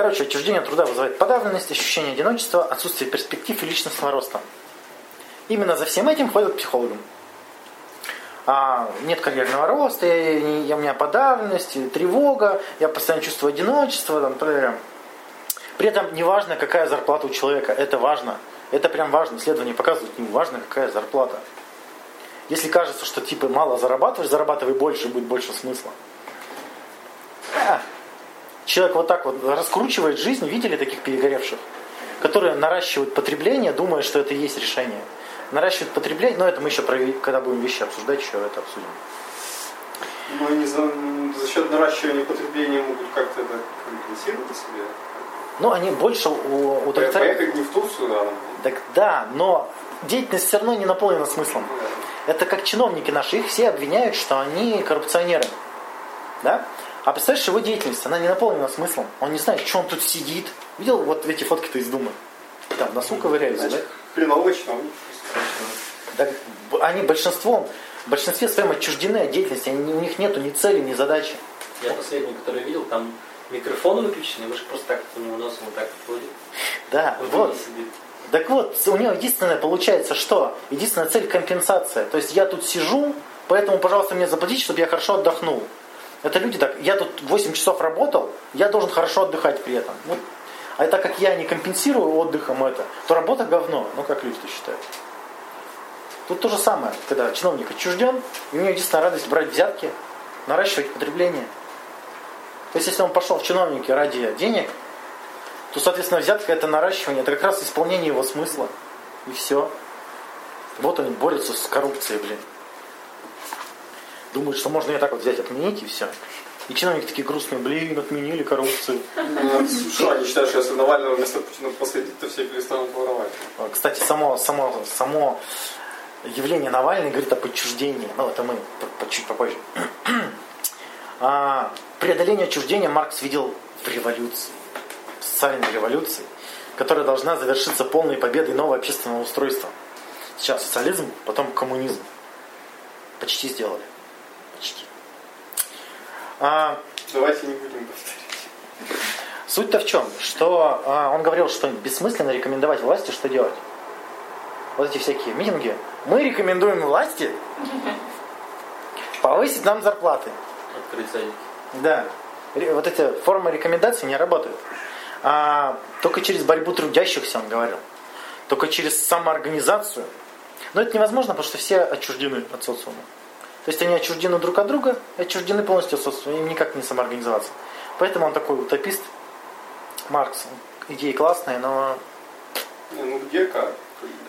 Короче, отчуждение от труда вызывает подавленность, ощущение одиночества, отсутствие перспектив и личностного роста. Именно за всем этим ходят к психологам. А, нет карьерного роста, я, я, у меня подавленность, тревога, я постоянно чувствую одиночество. Там, При этом не важно, какая зарплата у человека, это важно. Это прям важно. Исследования показывают, не важно, какая зарплата. Если кажется, что типа мало зарабатываешь, зарабатывай больше, будет больше смысла. А, человек вот так вот раскручивает жизнь, видели таких перегоревших, которые наращивают потребление, думая, что это и есть решение. Наращивают потребление, но это мы еще, когда будем вещи обсуждать, еще это обсудим. Но они за, за счет наращивания потребления могут как-то это компенсировать себе? Ну, они больше удовлетворяют. Поехать не в Турцию, а... Так да, но деятельность все равно не наполнена смыслом. Да. Это как чиновники наши, их все обвиняют, что они коррупционеры. Да? А представляешь, его деятельность, она не наполнена смыслом. Он не знает, что он тут сидит. Видел вот эти фотки-то из Думы? Там носу ковыряются, да? Хреновый чиновник. Да, они большинством, в большинстве своем отчуждены от деятельности. Они, у них нету ни цели, ни задачи. Я последний, который видел, там микрофон выключен, и мышь просто так у него носом вот так ходит. Да, вот. вот. Так вот, у него единственное получается что? Единственная цель компенсация. То есть я тут сижу, поэтому, пожалуйста, мне заплатите, чтобы я хорошо отдохнул. Это люди так, я тут 8 часов работал, я должен хорошо отдыхать при этом. Ну, а так как я не компенсирую отдыхом это, то работа говно. Ну, как люди-то считают. Тут то же самое, когда чиновник отчужден, и у него единственная радость брать взятки, наращивать потребление. То есть, если он пошел в чиновники ради денег, то, соответственно, взятка это наращивание, это как раз исполнение его смысла. И все. Вот они борются с коррупцией, блин думают, что можно и так вот взять, отменить и все. И чиновники такие грустные, блин, отменили коррупцию. Ну, что, они считают, что если Навального вместо Путина посадить, то все перестанут воровать. А, кстати, само, само, само явление Навального говорит об отчуждении. Ну, это мы чуть попозже. А, преодоление отчуждения Маркс видел в революции, в социальной революции, которая должна завершиться полной победой нового общественного устройства. Сейчас социализм, потом коммунизм. Почти сделали. А, Давайте не будем повторять. Суть-то в чем? Что а, он говорил, что бессмысленно рекомендовать власти, что делать. Вот эти всякие митинги. Мы рекомендуем власти повысить нам зарплаты. Открыть. Да. Вот эти формы рекомендаций не работают. А, только через борьбу трудящихся, он говорил. Только через самоорганизацию. Но это невозможно, потому что все отчуждены от социума. То есть они отчуждены друг от друга, отчуждены полностью от социума, им никак не самоорганизоваться. Поэтому он такой утопист. Маркс. Идеи классные, но... Ну где как?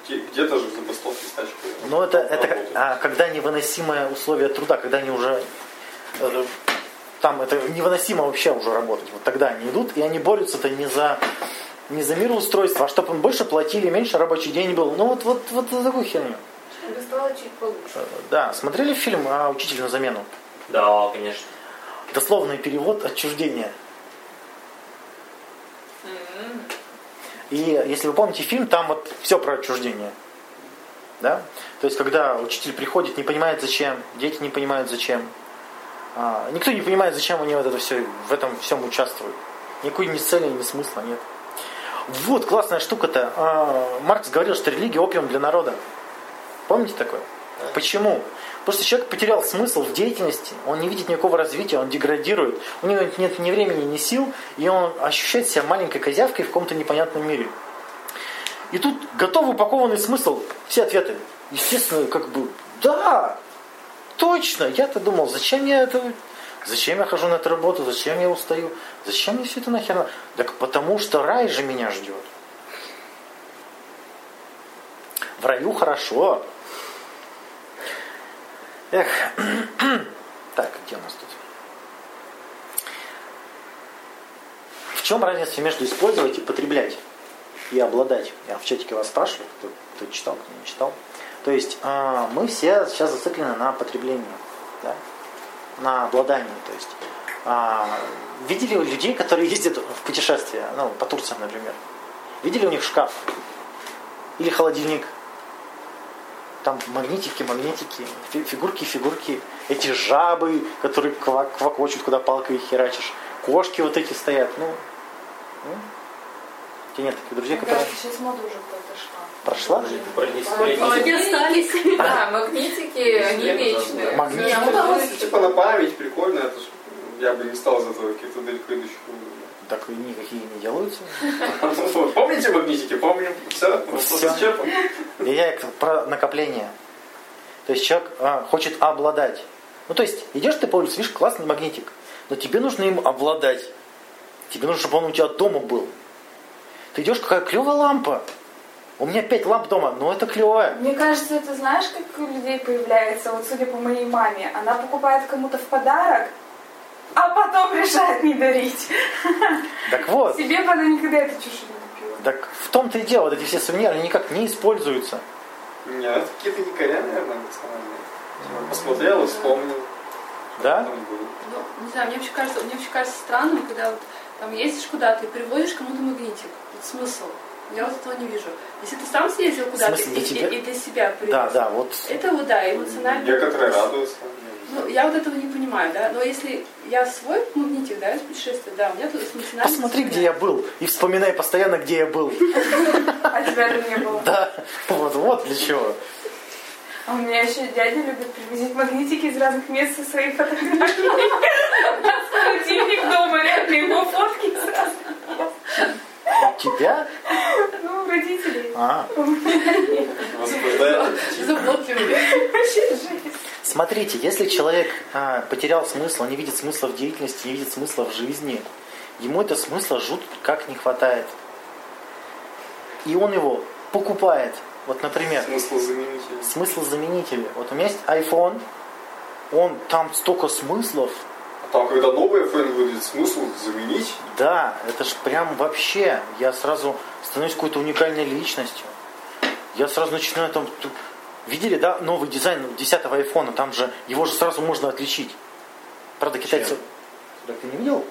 Где, где-то же забастовки стачки. Ну это, это а, когда невыносимые условия труда, когда они уже э, там это невыносимо вообще уже работать. Вот тогда они идут, и они борются-то не за не за мироустройство, а чтобы им больше платили, меньше рабочий день был. Ну вот, вот, вот за такую херню. Чтобы стало чуть получше. Да, смотрели фильм о «Учитель на замену»? Да, конечно. Дословный перевод «Отчуждение». И если вы помните фильм, там вот все про отчуждение. Да? То есть, когда учитель приходит, не понимает зачем, дети не понимают зачем. А, никто не понимает, зачем они вот это все, в этом всем участвуют. Никакой ни цели, ни смысла нет. Вот классная штука-то. А, Маркс говорил, что религия опиум для народа. Помните такое? Почему? Потому что человек потерял смысл в деятельности, он не видит никакого развития, он деградирует, у него нет ни времени, ни сил, и он ощущает себя маленькой козявкой в каком-то непонятном мире. И тут готов упакованный смысл, все ответы. Естественно, как бы, да, точно, я-то думал, зачем я это, зачем я хожу на эту работу, зачем я устаю, зачем мне все это нахер Так потому что рай же меня ждет. В раю хорошо, Эх, так, где у нас тут? В чем разница между использовать и потреблять? И обладать? Я в чатике вас спрашиваю, кто, кто читал, кто не читал. То есть э, мы все сейчас зациклены на потреблении, да? на обладании. То есть э, видели людей, которые ездят в путешествия, ну, по Турции, например. Видели у них шкаф или холодильник – там магнитики, магнитики, фигурки, фигурки, эти жабы, которые квак, квакочут, куда палкой херачишь, кошки вот эти стоят, ну, М? У тебя нет таких друзей, Мне которые... кажется, сейчас мода уже. Прошла? Уже про десятилетие. Молодые остались. Да, магнитики, они вечные. Магнитики. Я Ну, типа на память, прикольно, это ж я бы не стал из этого каких-то далеко идущих. Так и никакие не делаются. Помните магнитики? Помним. Все. И я про накопление. То есть человек а, хочет обладать. Ну, то есть, идешь ты по улице, видишь, классный магнитик, но тебе нужно им обладать. Тебе нужно, чтобы он у тебя дома был. Ты идешь, какая клевая лампа. У меня пять ламп дома, но это клевая. Мне кажется, это знаешь, как у людей появляется, вот судя по моей маме, она покупает кому-то в подарок, а потом решает не дарить. Так вот, Себе бы она никогда эту чушь не купила. так в том-то и дело, вот эти все сувениры, они никак не используются. Нет, какие-то якоря, наверное, национальные. Посмотрел и вспомнил. Да? Ну, не знаю, мне вообще кажется, мне вообще кажется странным, когда вот там ездишь куда-то и привозишь кому-то магнитик. Вот смысл. Я вот этого не вижу. Если ты сам съездил куда-то и, и- и для себя привез. Да, да, вот. Это вот, да, эмоционально. Некоторые радуются. Ну, я вот этого не понимаю, да. Но если я свой магнитик, да, из путешествия, да, у меня тут эмоционально... Посмотри, где я был, и вспоминай постоянно, где я был. А тебя это не было. Да, вот, вот для чего. А у меня еще дядя любит привозить магнитики из разных мест со своей фотографией. Холодильник дома, реально его фотки сразу. У тебя? Ну, родителей. А, Возбуждает. Заблокировали. Вообще жесть. Смотрите, если человек а, потерял смысл, не видит смысла в деятельности, не видит смысла в жизни, ему это смысла жут как не хватает. И он его покупает. Вот, например, Смысл заменитель. смысл заменителя. Вот у меня есть iPhone, он там столько смыслов. А там, когда новый iPhone выйдет, смысл заменить? Да, это ж прям вообще, я сразу становлюсь какой-то уникальной личностью. Я сразу начинаю там... Видели, да, новый дизайн 10-го айфона, там же, его же сразу можно отличить. Правда, китайцы... Так ты не видел?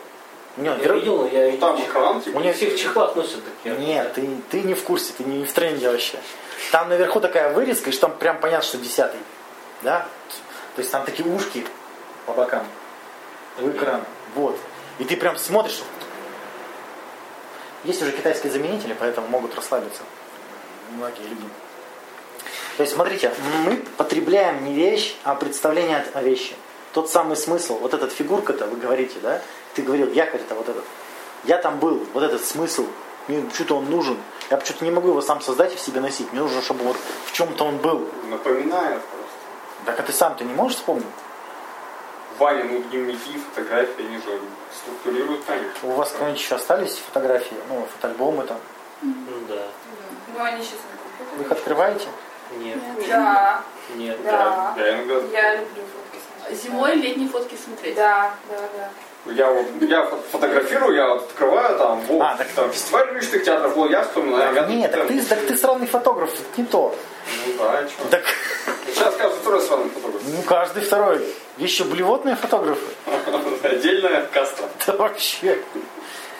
Него Я вер- видел, но я Ну, там экран, типа. У в всех чехлах носят такие. Нет, ты, ты не в курсе, ты не в тренде вообще. Там наверху такая вырезка, и что там прям понятно, что десятый. Да? То есть там такие ушки по бокам. В экран. Вот. И ты прям смотришь. Есть уже китайские заменители, поэтому могут расслабиться. Многие люди. То есть, смотрите, мы потребляем не вещь, а представление о вещи. Тот самый смысл, вот этот фигурка-то, вы говорите, да? Ты говорил, якорь-то вот этот. Я там был, вот этот смысл, мне что-то он нужен. Я почему-то не могу его сам создать и в себе носить. Мне нужно, чтобы вот в чем-то он был. Напоминает просто. Так а ты сам-то не можешь вспомнить? Ваня, ну дневники, фотографии, они же структурируют память. У вас какие-нибудь еще остались фотографии, ну, фотоальбомы там? Ну да. Ну, они сейчас Вы их открываете? Нет. Да, Нет. да. Я иногда Я люблю фотки смотреть. Зимой летние фотки смотреть. Да, да, да. Я вот я фо- фотографирую, я вот открываю там, вот, А, так- там фестиваль личных театров, вот я вспоминаю. я Нет, так ты, так ты странный фотограф, это не то. Ну да, что. Так, Сейчас каждый второй сраный фотограф. ну каждый второй. Еще блевотные фотографы. Отдельная каста. Да вообще.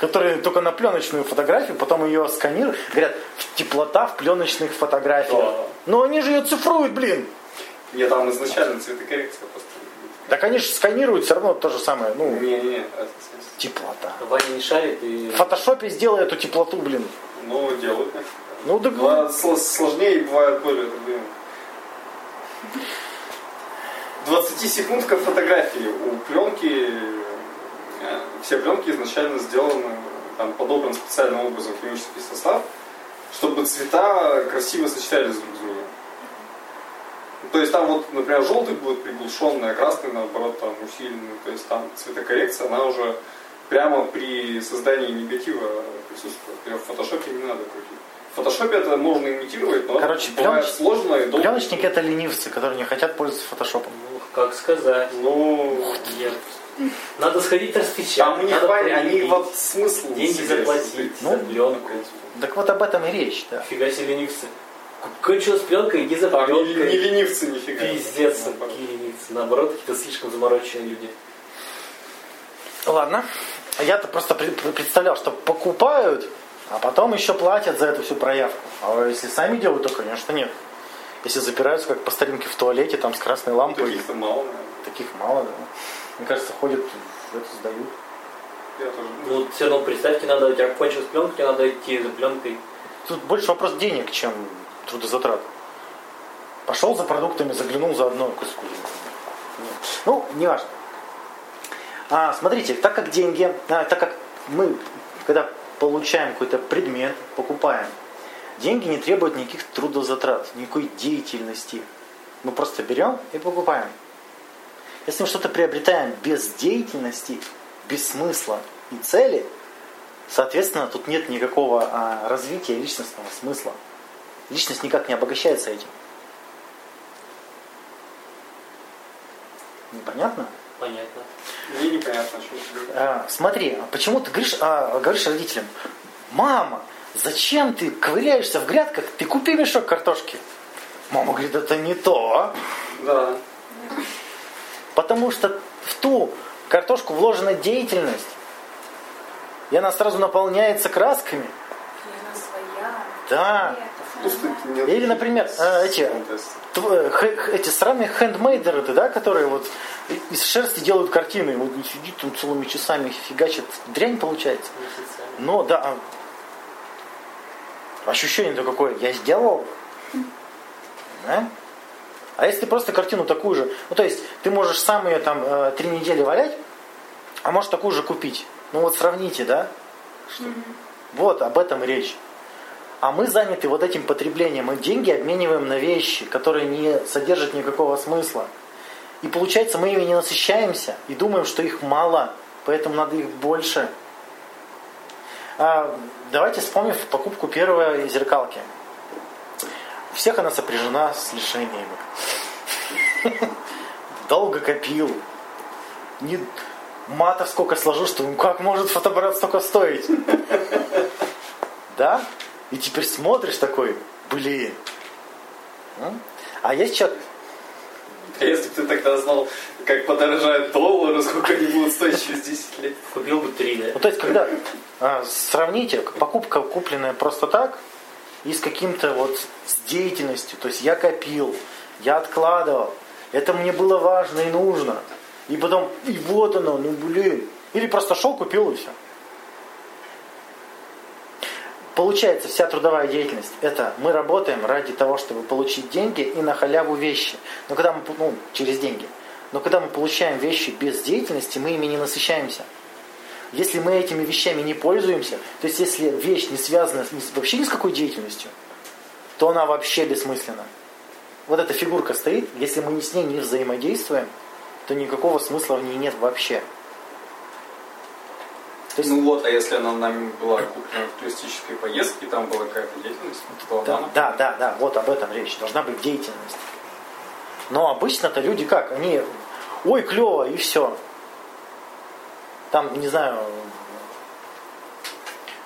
Которые только на пленочную фотографию, потом ее сканируют. Говорят, теплота в пленочных фотографиях. Да. Но они же ее цифруют, блин. Не, там изначально цветокоррекция просто. Они же сканируют все равно то же самое. Ну, это в смысле. теплота. Ваня не шарит и... В фотошопе сделай эту теплоту, блин. Ну, делают. Ну, да, сло- сложнее и бывает более труднее. 20 секундка фотографии. У пленки, все пленки изначально сделаны, там подобран специальным образом химический состав, чтобы цвета красиво сочетались друг с другом. То есть там вот, например, желтый будет приглушенный, а красный, наоборот, там усиленный. То есть там цветокоррекция, она уже прямо при создании негатива присутствует. Например, в фотошопе не надо крутить. В фотошопе это можно имитировать, но Короче, бывает пленоч- сложно и долго. Пленочники это ленивцы, которые не хотят пользоваться фотошопом. Ну, как сказать. Ну, Нет. Надо сходить распечатать. там у них, надо Ваня, они вот смысл деньги заплатить Ну, за пленку. Так вот об этом и речь, да. Фига себе ленивцы. Кончилась пленка, иди за Там не, пленкой. не ленивцы нифига. Пиздец, Наоборот. какие ленивцы. Наоборот, какие-то слишком замороченные люди. Ладно. Я-то просто представлял, что покупают, а потом еще платят за эту всю проявку. А если сами делают, то, конечно, нет. Если запираются, как по старинке в туалете, там с красной лампой, Таких-то мало, наверное. таких мало, да. Мне кажется, ходят, в это сдают. Ну, все равно представьте, надо, у тебя кончилась пленка, тебе надо идти за пленкой. Тут больше вопрос денег, чем трудозатрат. Пошел за продуктами, заглянул за одной куску. Ну, не важно. А, смотрите, так как деньги, а, так как мы, когда получаем какой-то предмет, покупаем, деньги не требуют никаких трудозатрат, никакой деятельности. Мы просто берем и покупаем. Если мы что-то приобретаем без деятельности, без смысла и цели, соответственно, тут нет никакого а, развития личностного смысла. Личность никак не обогащается этим. Непонятно? Понятно. Мне непонятно, о чем ты говоришь. А, смотри, а почему ты говоришь, а, говоришь родителям, мама, зачем ты ковыряешься в грядках, ты купи мешок картошки. Мама говорит, это не то. Да. Потому что в ту картошку вложена деятельность. И она сразу наполняется красками. Она своя. Да. Или, например, э, эти, х- эти сраные хендмейдеры, да, которые вот из шерсти делают картины. Вот сидит там целыми часами фигачит. Дрянь получается. Но да, а ощущение-то какое, я сделал. Да? А если ты просто картину такую же, ну то есть ты можешь сам ее там э, три недели валять, а можешь такую же купить. Ну вот сравните, да? Что- Вот об этом речь. А мы заняты вот этим потреблением. Мы деньги обмениваем на вещи, которые не содержат никакого смысла. И получается, мы ими не насыщаемся и думаем, что их мало, поэтому надо их больше. А, давайте вспомним покупку первой зеркалки. У всех она сопряжена с лишениями. Долго копил. Не... Матов сколько сложу, что ну как может фотоаппарат столько стоить? Да? И теперь смотришь такой, блин. А есть человек, А если бы ты тогда знал, как подорожают доллары, сколько они будут стоить через 10 лет? Купил бы три, да? Ну, то есть, когда а, сравните, покупка, купленная просто так, и с каким-то вот с деятельностью. То есть я копил, я откладывал, это мне было важно и нужно. И потом, и вот оно, ну блин. Или просто шел, купил и все. Получается, вся трудовая деятельность, это мы работаем ради того, чтобы получить деньги и на халяву вещи. Но когда мы, ну, через деньги. Но когда мы получаем вещи без деятельности, мы ими не насыщаемся. Если мы этими вещами не пользуемся, то есть если вещь не связана вообще ни с какой деятельностью, то она вообще бессмысленна. Вот эта фигурка стоит, если мы с ней не взаимодействуем, то никакого смысла в ней нет вообще. То есть, Ну вот, а если она нами была куплена в туристической поездке, там была какая-то деятельность, то да, она... да, да, да, вот об этом речь. Должна быть деятельность. Но обычно-то люди как? Они, ой, клево, и все. Там, не знаю,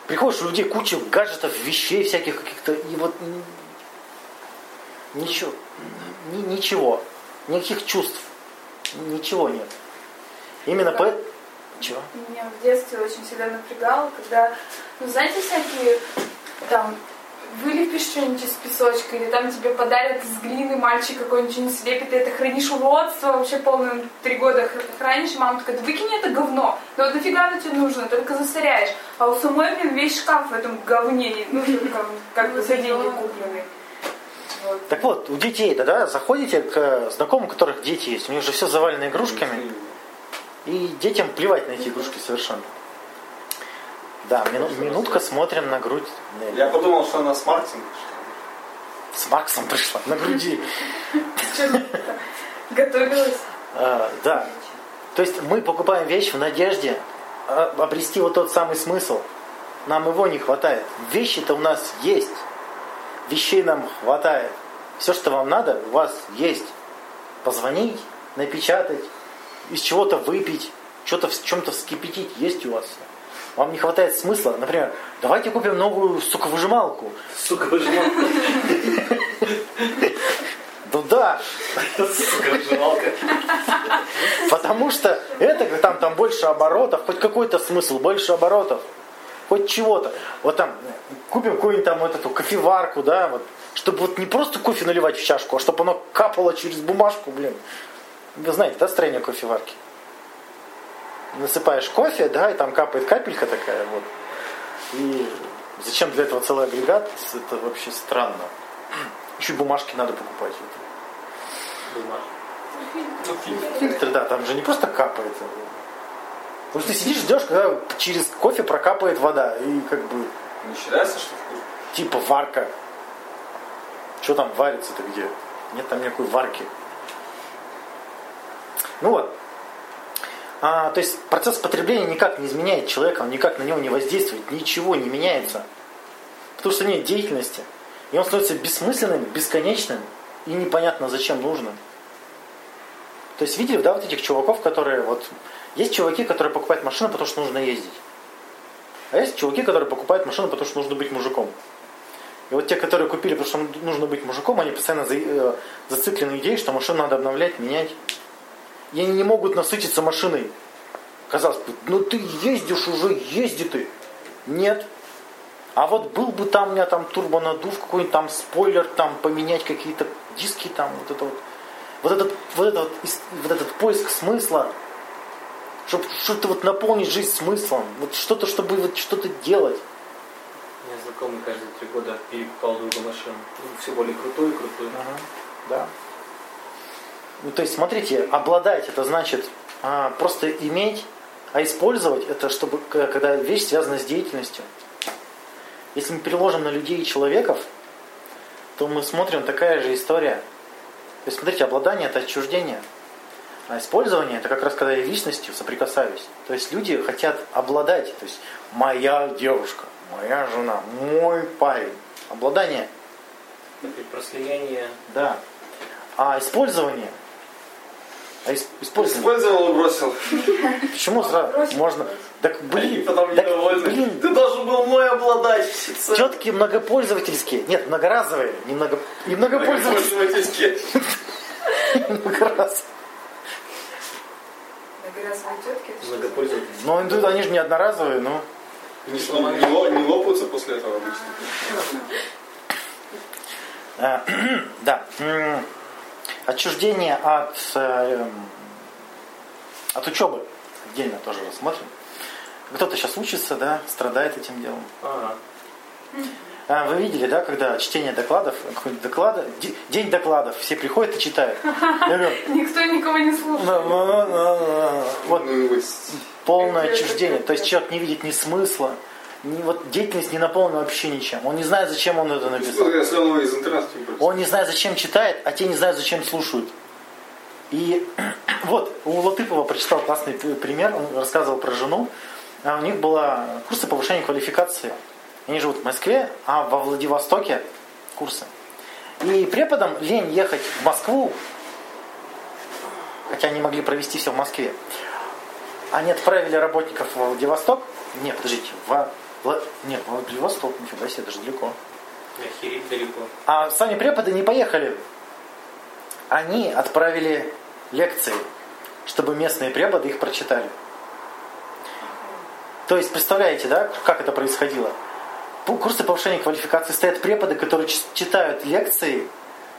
приходишь, у людей куча гаджетов, вещей всяких каких-то, и вот ничего, ни- ничего, никаких чувств, ничего нет. Именно по... Чего? Меня в детстве очень всегда напрягало, когда, ну, знаете, всякие там вылепишь что-нибудь из песочка, или там тебе подарят из глины мальчик какой-нибудь что-нибудь слепит, ты это хранишь уродство, вообще полным три года хранишь, мама такая, да выкинь это говно, ну вот нафига оно тебе нужно, только засоряешь. А у самой, блин, весь шкаф в этом говне не нужен, как, как бы за деньги купленный. Вот. Так вот, у детей, да, да, заходите к э, знакомым, у которых дети есть, у них же все завалено игрушками, и детям плевать на эти игрушки совершенно. Да, мину- минутка смотрим на грудь Нелли. Я подумал, что она с Мартин. С Марксом пришла, на груди. Готовилась. А, да. То есть мы покупаем вещь в надежде а, обрести вот тот самый смысл. Нам его не хватает. Вещи-то у нас есть. Вещей нам хватает. Все, что вам надо, у вас есть. Позвонить, напечатать, из чего-то выпить, что-то в чем-то вскипятить, есть у вас. Вам не хватает смысла. Например, давайте купим новую соковыжималку. Сука, выжимал. Ну да, Сука, выжималка. Потому что это там, там больше оборотов, хоть какой-то смысл, больше оборотов, хоть чего-то. Вот там купим какую-нибудь там вот эту кофеварку, да, вот, чтобы вот не просто кофе наливать в чашку, а чтобы оно капало через бумажку, блин. Вы знаете, да, строение кофеварки? Насыпаешь кофе, да, и там капает капелька такая вот. И зачем для этого целый агрегат? Это вообще странно. Еще и бумажки надо покупать. Бумажка. Фильтр, да, там же не просто капает. Потому что ты сидишь, ждешь, когда через кофе прокапает вода. И как бы, Не считается, что вкус? типа варка. Что там варится-то где? Нет там никакой варки. Ну вот. А, то есть процесс потребления никак не изменяет человека, он никак на него не воздействует, ничего не меняется. Потому что нет деятельности. И он становится бессмысленным, бесконечным и непонятно зачем нужным. То есть видели, да, вот этих чуваков, которые вот... Есть чуваки, которые покупают машину, потому что нужно ездить. А есть чуваки, которые покупают машину, потому что нужно быть мужиком. И вот те, которые купили, потому что нужно быть мужиком, они постоянно за, э, зациклены идеей, что машину надо обновлять, менять. И они не могут насытиться машиной. Казалось бы, ну ты ездишь уже, езди ты. Нет. А вот был бы там у меня там турбонадув, какой-нибудь там спойлер, там поменять какие-то диски, там вот это вот. Вот этот, вот этот, вот, этот поиск смысла, чтобы что-то вот наполнить жизнь смыслом, вот что-то, чтобы вот что-то делать. Меня знакомый каждые три года перекупал другую машину. Ну, Все более крутую и крутую. Ага, да. Ну, то есть, смотрите, обладать это значит а, просто иметь, а использовать это, чтобы когда вещь связана с деятельностью. Если мы переложим на людей и человеков, то мы смотрим такая же история. То есть, смотрите, обладание это отчуждение. А использование это как раз когда я личностью соприкасаюсь. То есть люди хотят обладать. То есть моя девушка, моя жена, мой парень. Обладание Это про слияние. да. А использование? А ис- использование? Использовал и бросил. Почему сразу? бросил, Можно. Так Они блин, потом так, недовольны. блин, Ты должен был мой обладать. всецело. тетки многопользовательские. Нет, многоразовые. Не, много, не многопользовательские. Многопользовательские. Многораз. Многоразовые тетки, это что за- Многопользователь. Но ну, они же не одноразовые, ну. Не. Не не лопаются после этого обычно. А, да. Отчуждение от, э, эм, от учебы. Отдельно тоже рассмотрим. Кто-то сейчас учится, да, страдает этим делом. Ага. А, Вы видели, да, когда чтение докладов, доклада, де- день докладов, все приходят и читают. Никто никого не слушает. Вот Ну, полное отчуждение. То есть человек не видит ни смысла, вот деятельность не наполнена вообще ничем. Он не знает, зачем он это написал. Он не знает, зачем читает, а те не знают, зачем слушают. И вот, у Латыпова прочитал классный пример, он рассказывал про жену. А У них было курсы повышения квалификации. Они живут в Москве, а во Владивостоке курсы. И преподам лень ехать в Москву, хотя они могли провести все в Москве. Они отправили работников во Владивосток. Нет, подождите, во, Вла- нет, во Владивосток, нифига себе, даже далеко. Охереть далеко. А сами преподы не поехали. Они отправили лекции, чтобы местные преподы их прочитали. То есть, представляете, да, как это происходило? Курсы повышения квалификации стоят преподы, которые читают лекции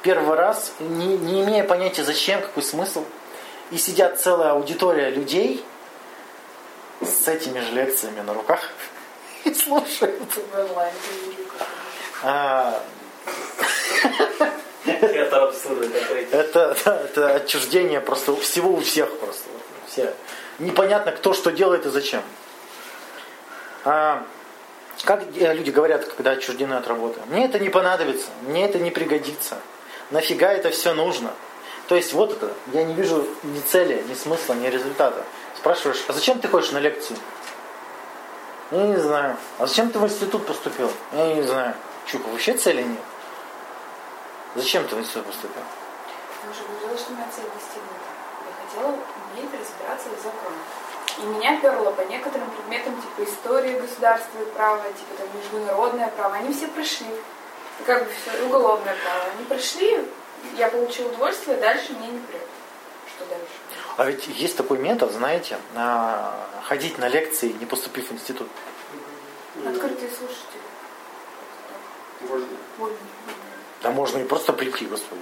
первый раз, не, не имея понятия зачем, какой смысл. И сидят целая аудитория людей с этими же лекциями на руках видео как-то. А, Это абсурд. Это, да, это отчуждение просто у всего у всех просто. Все. Непонятно, кто что делает и зачем. А, как э, люди говорят, когда отчуждены от работы? Мне это не понадобится, мне это не пригодится. Нафига это все нужно? То есть вот это, я не вижу ни цели, ни смысла, ни результата. Спрашиваешь, а зачем ты ходишь на лекцию? Я не знаю. А зачем ты в институт поступил? Я не знаю. Чука, вообще цели нет. Зачем ты в институт поступил? Я уже говорила, что моя цель достигнута. Я хотела уметь разбираться в законах. И меня перло по некоторым предметам, типа истории государства и права, типа там международное право. Они все прошли. Как бы все, уголовное право. Они прошли, я получила удовольствие, дальше мне не прет. Что дальше? А ведь есть такой метод, знаете, ходить на лекции, не поступив в институт. Открытые слушатели. Можно. Да можно и просто прийти, господи.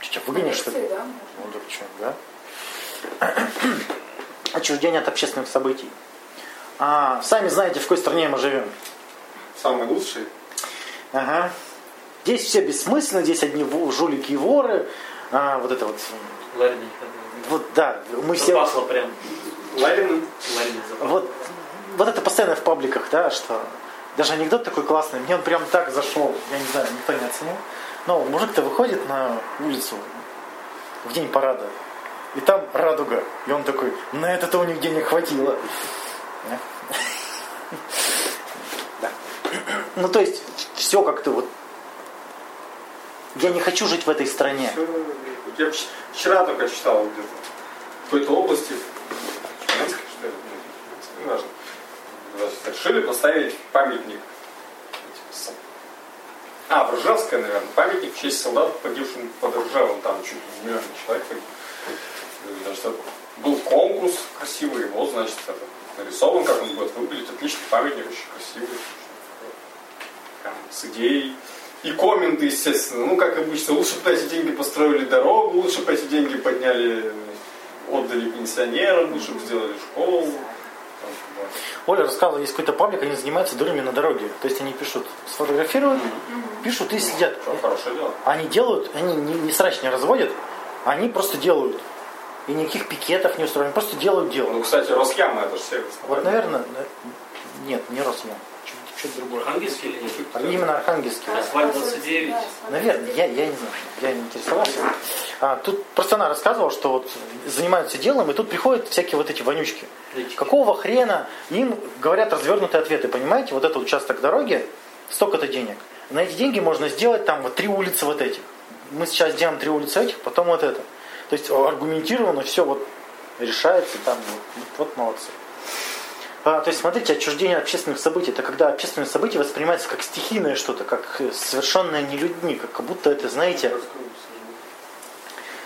Ты что, выгонишь, что ли? Да. Ну так что, да? отчуждение от общественных событий. А, сами знаете, в какой стране мы живем. Самый лучший. Ага. Здесь все бессмысленно, здесь одни жулики и воры. А, вот это вот. Ларин. Вот, да, мы все... Запасло прям. Ларин. Ларин. Вот, вот это постоянно в пабликах, да, что даже анекдот такой классный, мне он прям так зашел, я не знаю, никто не оценил. Но мужик-то выходит на улицу в день парада, и там радуга. И он такой, на это-то у них денег хватило. Да. Ну, то есть, все как-то вот... Я не хочу жить в этой стране. Я вч- вчера только читал где-то в какой-то области, Тюменской, что ли, ну, не важно. Решили поставить памятник. А, в Ржевское, наверное, памятник в честь солдат, погибшим под Ржевом, там чуть не миллион человек погиб. Был конкурс красивый, вот, значит, это нарисован, как он будет выглядеть. Отличный памятник, очень красивый. Прям с идеей. И комменты, естественно. Ну, как обычно, лучше бы эти деньги построили дорогу, лучше бы эти деньги подняли, отдали пенсионерам, лучше бы сделали школу. Оля рассказывала, есть какой-то паблик, они занимаются дурами на дороге. То есть они пишут, сфотографируют, пишут и следят. Что, хорошее дело. Они делают, они не, не срач не разводят, они просто делают. И никаких пикетов не устроены, просто делают дело. Ну, кстати, Росяма это же сервис. Вот, наверное, на- нет, не Росмен, что-то другое. Архангельский или нет? А Именно Архангельский. Асфальт 29. Наверное, я, я не знаю, я не интересовался. А, тут просто она рассказывала, что вот занимаются делом, и тут приходят всякие вот эти вонючки. Какого хрена им говорят развернутые ответы, понимаете? Вот этот участок дороги, столько-то денег. На эти деньги можно сделать там вот три улицы вот этих. Мы сейчас сделаем три улицы этих, потом вот это. То есть аргументированно все вот решается там, вот, вот молодцы. А, то есть, смотрите, отчуждение общественных событий, это когда общественные события воспринимаются как стихийное что-то, как э, совершенное не людьми, как, будто это, знаете,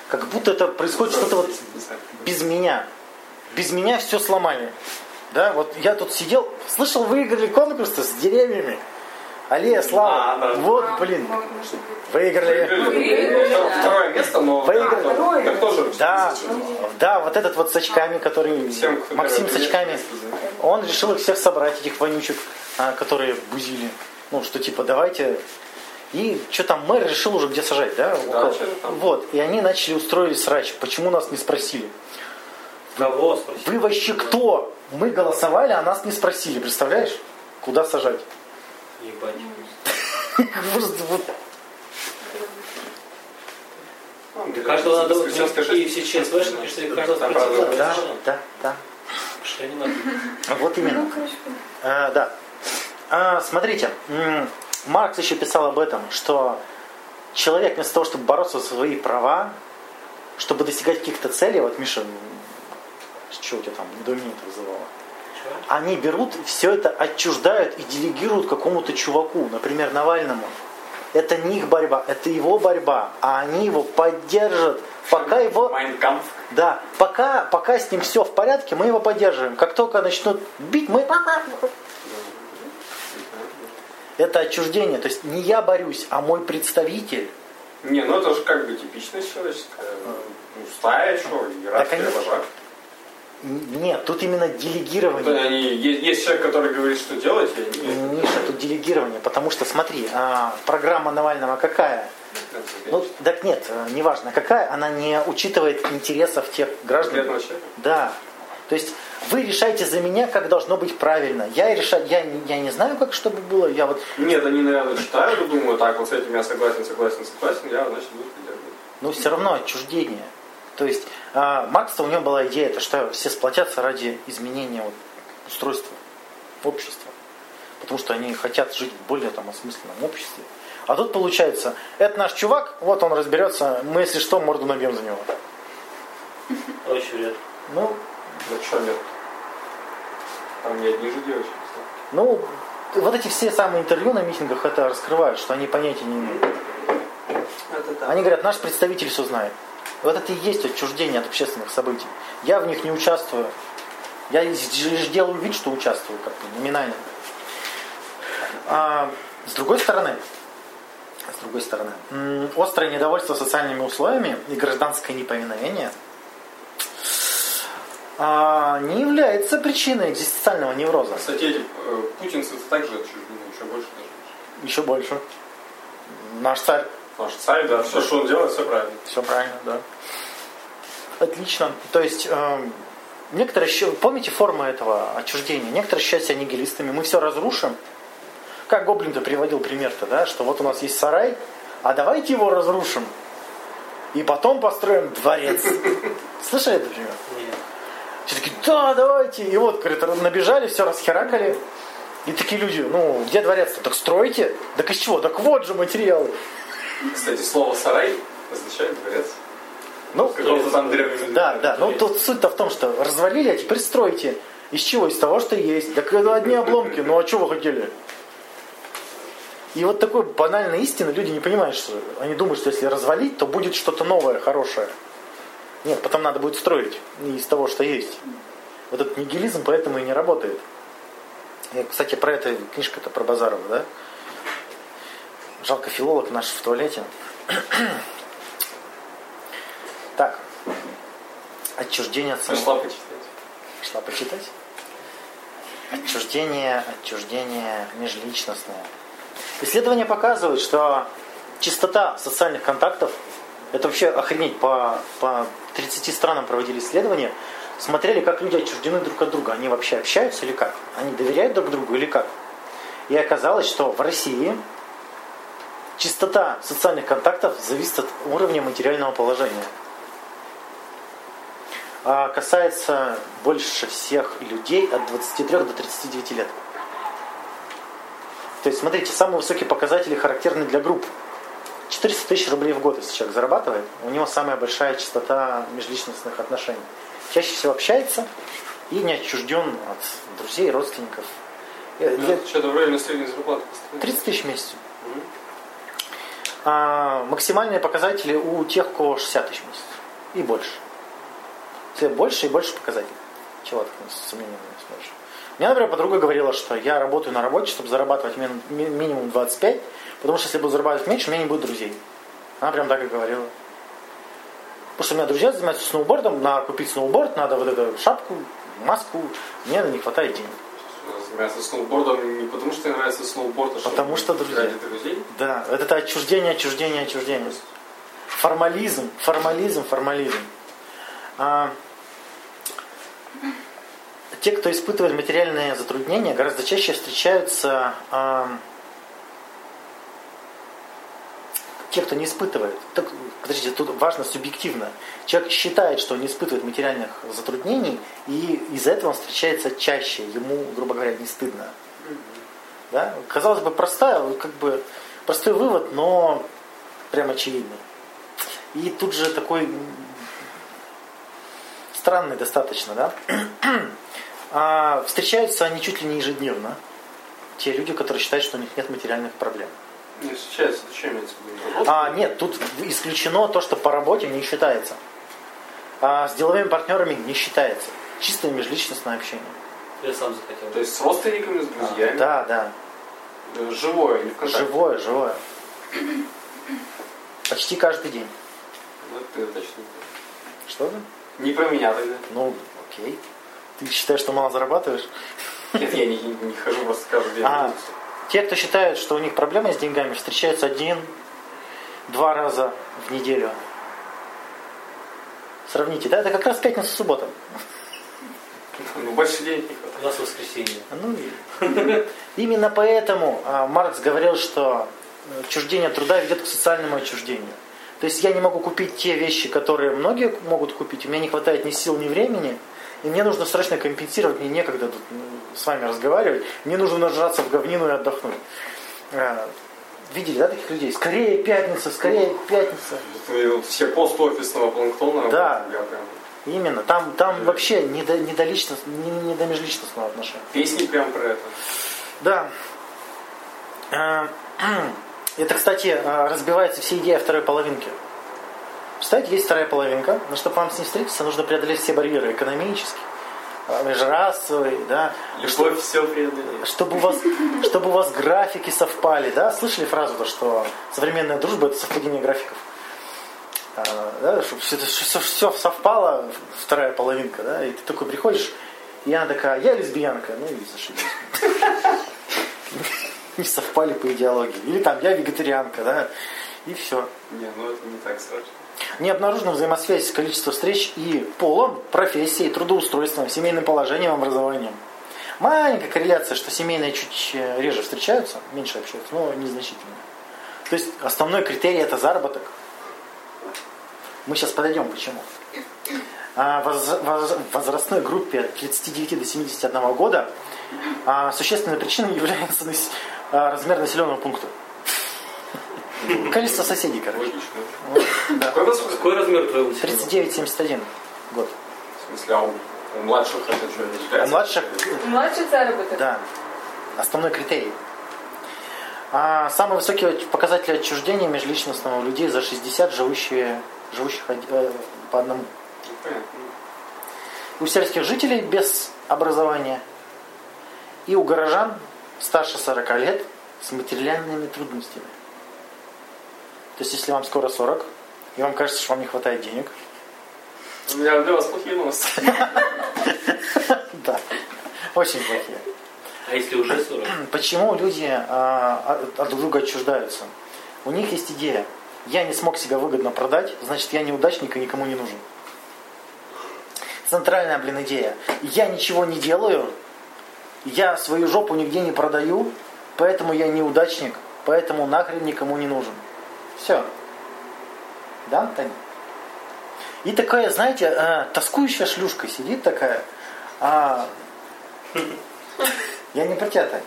как будто это происходит что-то вот без меня. Без меня все сломали. Да, вот я тут сидел, слышал, выиграли конкурс с деревьями. Аллея слава. А, да. Вот, блин, выиграли. Второе место, но... Выиграли. Так тоже... Да, да, вот этот вот с очками, который Всем, Максим с очками, он решил их всех собрать, этих вонючек, а, которые бузили. Ну, что типа, давайте. И что там, мэр решил уже где сажать, да? Там. Вот, и они начали устроить срач. Почему нас не спросили? Кого спросить? Вы вообще кто? Мы голосовали, а нас не спросили, представляешь? Куда сажать? Ебать. Просто вот Для каждого надо вот такие все ЧСВшники, что их каждого Да, да, да. Что не надо. Вот именно. А, да. А, смотрите, м, Маркс еще писал об этом, что человек вместо того, чтобы бороться за свои права, чтобы достигать каких-то целей, вот Миша, что у тебя там недоумение это вызывало? Они берут все это, отчуждают и делегируют какому-то чуваку, например, Навальному. Это не их борьба, это его борьба, а они его поддержат, пока его Майнкамп. да, пока, пока с ним все в порядке, мы его поддерживаем. Как только начнут бить, мы... Это отчуждение. То есть не я борюсь, а мой представитель. Не, ну это же как бы типичная человеческая. Ну, стая, что, иерархия, они- вожак. Нет, тут именно делегирование. они, есть, есть человек, который говорит, что делать, и они... Миша, тут делегирование. Потому что, смотри, а, программа Навального какая? Ну, так нет, э, неважно какая, она не учитывает интересов тех граждан. Да. То есть вы решаете за меня, как должно быть правильно. Я решаю, я, не- я не знаю, как чтобы было. Я вот, Нет, они, наверное, читают и думают, так, вот с этим я согласен, согласен, согласен, я, значит, буду придерживаться. но все равно отчуждение. То есть а, Маркса у него была идея, это что все сплотятся ради изменения вот, устройства общества. Потому что они хотят жить в более там, осмысленном обществе. А тут получается, это наш чувак, вот он разберется, мы если что, морду набьем за него. Очень вряд ли. Ну, Ну что? Там не одни же девочки. ну, вот эти все самые интервью на митингах это раскрывают, что они понятия не имеют. Они говорят, наш представитель все знает. Вот это и есть отчуждение от общественных событий. Я в них не участвую. Я лишь делаю вид, что участвую, как бы, номинально. А, с другой стороны, с другой стороны, острое недовольство социальными условиями и гражданское неповиновение а, не является причиной экзистенциального невроза. Кстати, э, путинцы также отчуждены, еще больше даже. Еще больше. Наш царь. Наш царь, да, все, что он делает, все правильно. Все правильно, да. Отлично. То есть э, некоторые помните форму этого отчуждения? Некоторые считают себя нигилистами. Мы все разрушим. Как Гоблин-то приводил пример-то, да, что вот у нас есть сарай, а давайте его разрушим. И потом построим дворец. Слышали этот пример? Нет. Все такие, да, давайте. И вот, говорит, набежали, все расхеракали. И такие люди, ну, где дворец-то? Так стройте. Так из чего? Так вот же материалы. Кстати, слово «сарай» означает дворец. Ну, В каком-то там древнем Да, да. Ну тут суть-то в том, что развалили, а теперь стройте. Из чего? Из того, что есть. Так это одни обломки. Ну а что вы хотели? И вот такой банальной истины люди не понимают, что они думают, что если развалить, то будет что-то новое, хорошее. Нет, потом надо будет строить из того, что есть. Вот этот нигилизм поэтому и не работает. И, кстати, про это книжка-то про Базарова, да? Жалко филолог наш в туалете. Так. Отчуждение от самого... Пошла почитать. Шла почитать? Отчуждение, отчуждение межличностное. Исследования показывают, что частота социальных контактов, это вообще охренеть, по, по 30 странам проводили исследования, смотрели, как люди отчуждены друг от друга. Они вообще общаются или как? Они доверяют друг другу или как? И оказалось, что в России частота социальных контактов зависит от уровня материального положения. А касается больше всех людей от 23 до 39 лет. То есть, смотрите, самые высокие показатели характерны для групп. 400 тысяч рублей в год, если человек зарабатывает, у него самая большая частота межличностных отношений. Чаще всего общается и не отчужден от друзей, родственников. Я- я- Что-то в районе средней зарплаты. поставили. 30 тысяч в месяц. А максимальные показатели у тех, у кого 60 тысяч в. И больше. Все больше и больше показателей. Чего ты с сомнением не смотришь? Мне, например, подруга говорила, что я работаю на работе, чтобы зарабатывать мин- ми- минимум 25, потому что если буду зарабатывать меньше, у меня не будет друзей. Она прям так и говорила. Потому что у меня друзья занимаются сноубордом, надо купить сноуборд, надо вот эту шапку, маску, мне не хватает денег. Занимается сноубордом не потому, что нравится сноуборд, а Потому что друзья. ради друзей. Да, это отчуждение, отчуждение, отчуждение. Формализм, формализм, формализм. А, те, кто испытывает материальные затруднения, гораздо чаще встречаются а, те, кто не испытывает. Так, подождите, тут важно субъективно. Человек считает, что он не испытывает материальных затруднений, и из-за этого он встречается чаще. Ему, грубо говоря, не стыдно. Да? Казалось бы, простая, как бы простой вывод, но прям очевидный. И тут же такой странный достаточно, да? А встречаются они чуть ли не ежедневно. Те люди, которые считают, что у них нет материальных проблем. Не встречается, это что имеется в виду? Работа? А, нет, тут исключено то, что по работе не считается. А с деловыми партнерами не считается. Чистое межличностное общение. Я сам захотел. То есть с родственниками, с друзьями? Да, да. Э, Живое, не в контакте. Живое, живое. Почти каждый день. Ну, это точно. не то. Что ты? Не про меня тогда. Ну, окей. Ты считаешь, что мало зарабатываешь? Нет, я не, не, не хожу просто каждый день. А, те, кто считают, что у них проблемы с деньгами, встречаются один, два раза в неделю. Сравните, да? Это как раз пятница-суббота. Ну, больше денег не хватает. У нас воскресенье. Ну, именно поэтому а, Маркс говорил, что э, отчуждение труда ведет к социальному отчуждению. То есть я не могу купить те вещи, которые многие могут купить, у меня не хватает ни сил, ни времени, и мне нужно срочно компенсировать, мне некогда тут с вами разговаривать, мне нужно нажраться в говнину и отдохнуть. А, Видели, да, таких людей? Скорее пятница, скорее пятница. Все пост офисного планктона. Да. Именно. Там, там вообще не до, не до личност- не, не до межличностного отношения. Песни прям про это. Да. Э, Это, кстати, э, разбивается все идеи второй половинке. Представляете, есть вторая половинка, но чтобы вам с ней встретиться, нужно преодолеть все барьеры экономические, э, межрасовые, да, Любовь все преодолеет. чтобы у вас, чтобы у вас графики совпали, да? Слышали фразу, то, что современная дружба это совпадение графиков? А, да, чтобы все, все, все совпало, вторая половинка, да, и ты такой приходишь, и она такая, я лесбиянка, ну и зашибись. Не совпали по идеологии. Или там, я вегетарианка, да, и все. Не, ну это не так страшно. Не обнаружена взаимосвязь с количеством встреч и полом, профессией, трудоустройством, семейным положением, образованием. Маленькая корреляция, что семейные чуть э, реже встречаются, меньше общаются, но незначительно. То есть основной критерий это заработок. Мы сейчас подойдем почему. А в возрастной группе от 39 до 71 года а, существенной причиной является а, размер населенного пункта. Количество соседей, короче. Вот, да. Какой возраст? Какой размер твоего населения? 39-71 год. В смысле, а у, у младших это что, У младших, Младший заработок. да, основной критерий. А самый высокий показатель отчуждения межличностного у людей за 60 живущие, живущих э, по одному. У сельских жителей без образования и у горожан старше 40 лет с материальными трудностями. То есть, если вам скоро 40, и вам кажется, что вам не хватает денег, У меня для вас плохие новости. да, очень плохие. А если уже 40? Почему люди а, от от друг друга отчуждаются? У них есть идея. Я не смог себя выгодно продать, значит я неудачник и никому не нужен. Центральная, блин, идея. Я ничего не делаю, я свою жопу нигде не продаю, поэтому я неудачник, поэтому нахрен никому не нужен. Все. Да, Таня? И такая, знаете, а, тоскующая шлюшка сидит такая, а, я не про тебя, Тань.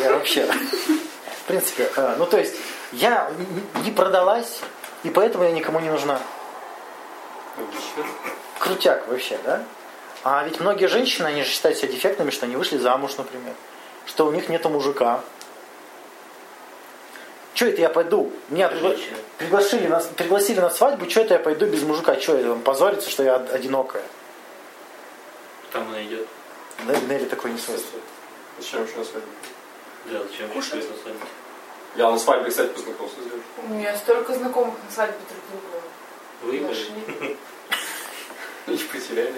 Я вообще. В принципе, э, ну то есть, я не продалась, и поэтому я никому не нужна. Крутяк вообще, да? А ведь многие женщины, они же считают себя дефектными, что они вышли замуж, например. Что у них нету мужика. Что это я пойду? Меня пригла- пригласили на, пригласили на свадьбу, что это я пойду без мужика? Что это, позориться, что я од- одинокая? Там она идет. Нелли такой не свойство. Зачем еще на свадьбе? Да, зачем Кушать? это свадьба? Я на свадьбе, кстати, познакомился с девушкой. У меня столько знакомых на свадьбе друг друга Выиграли? нашли. И потеряли.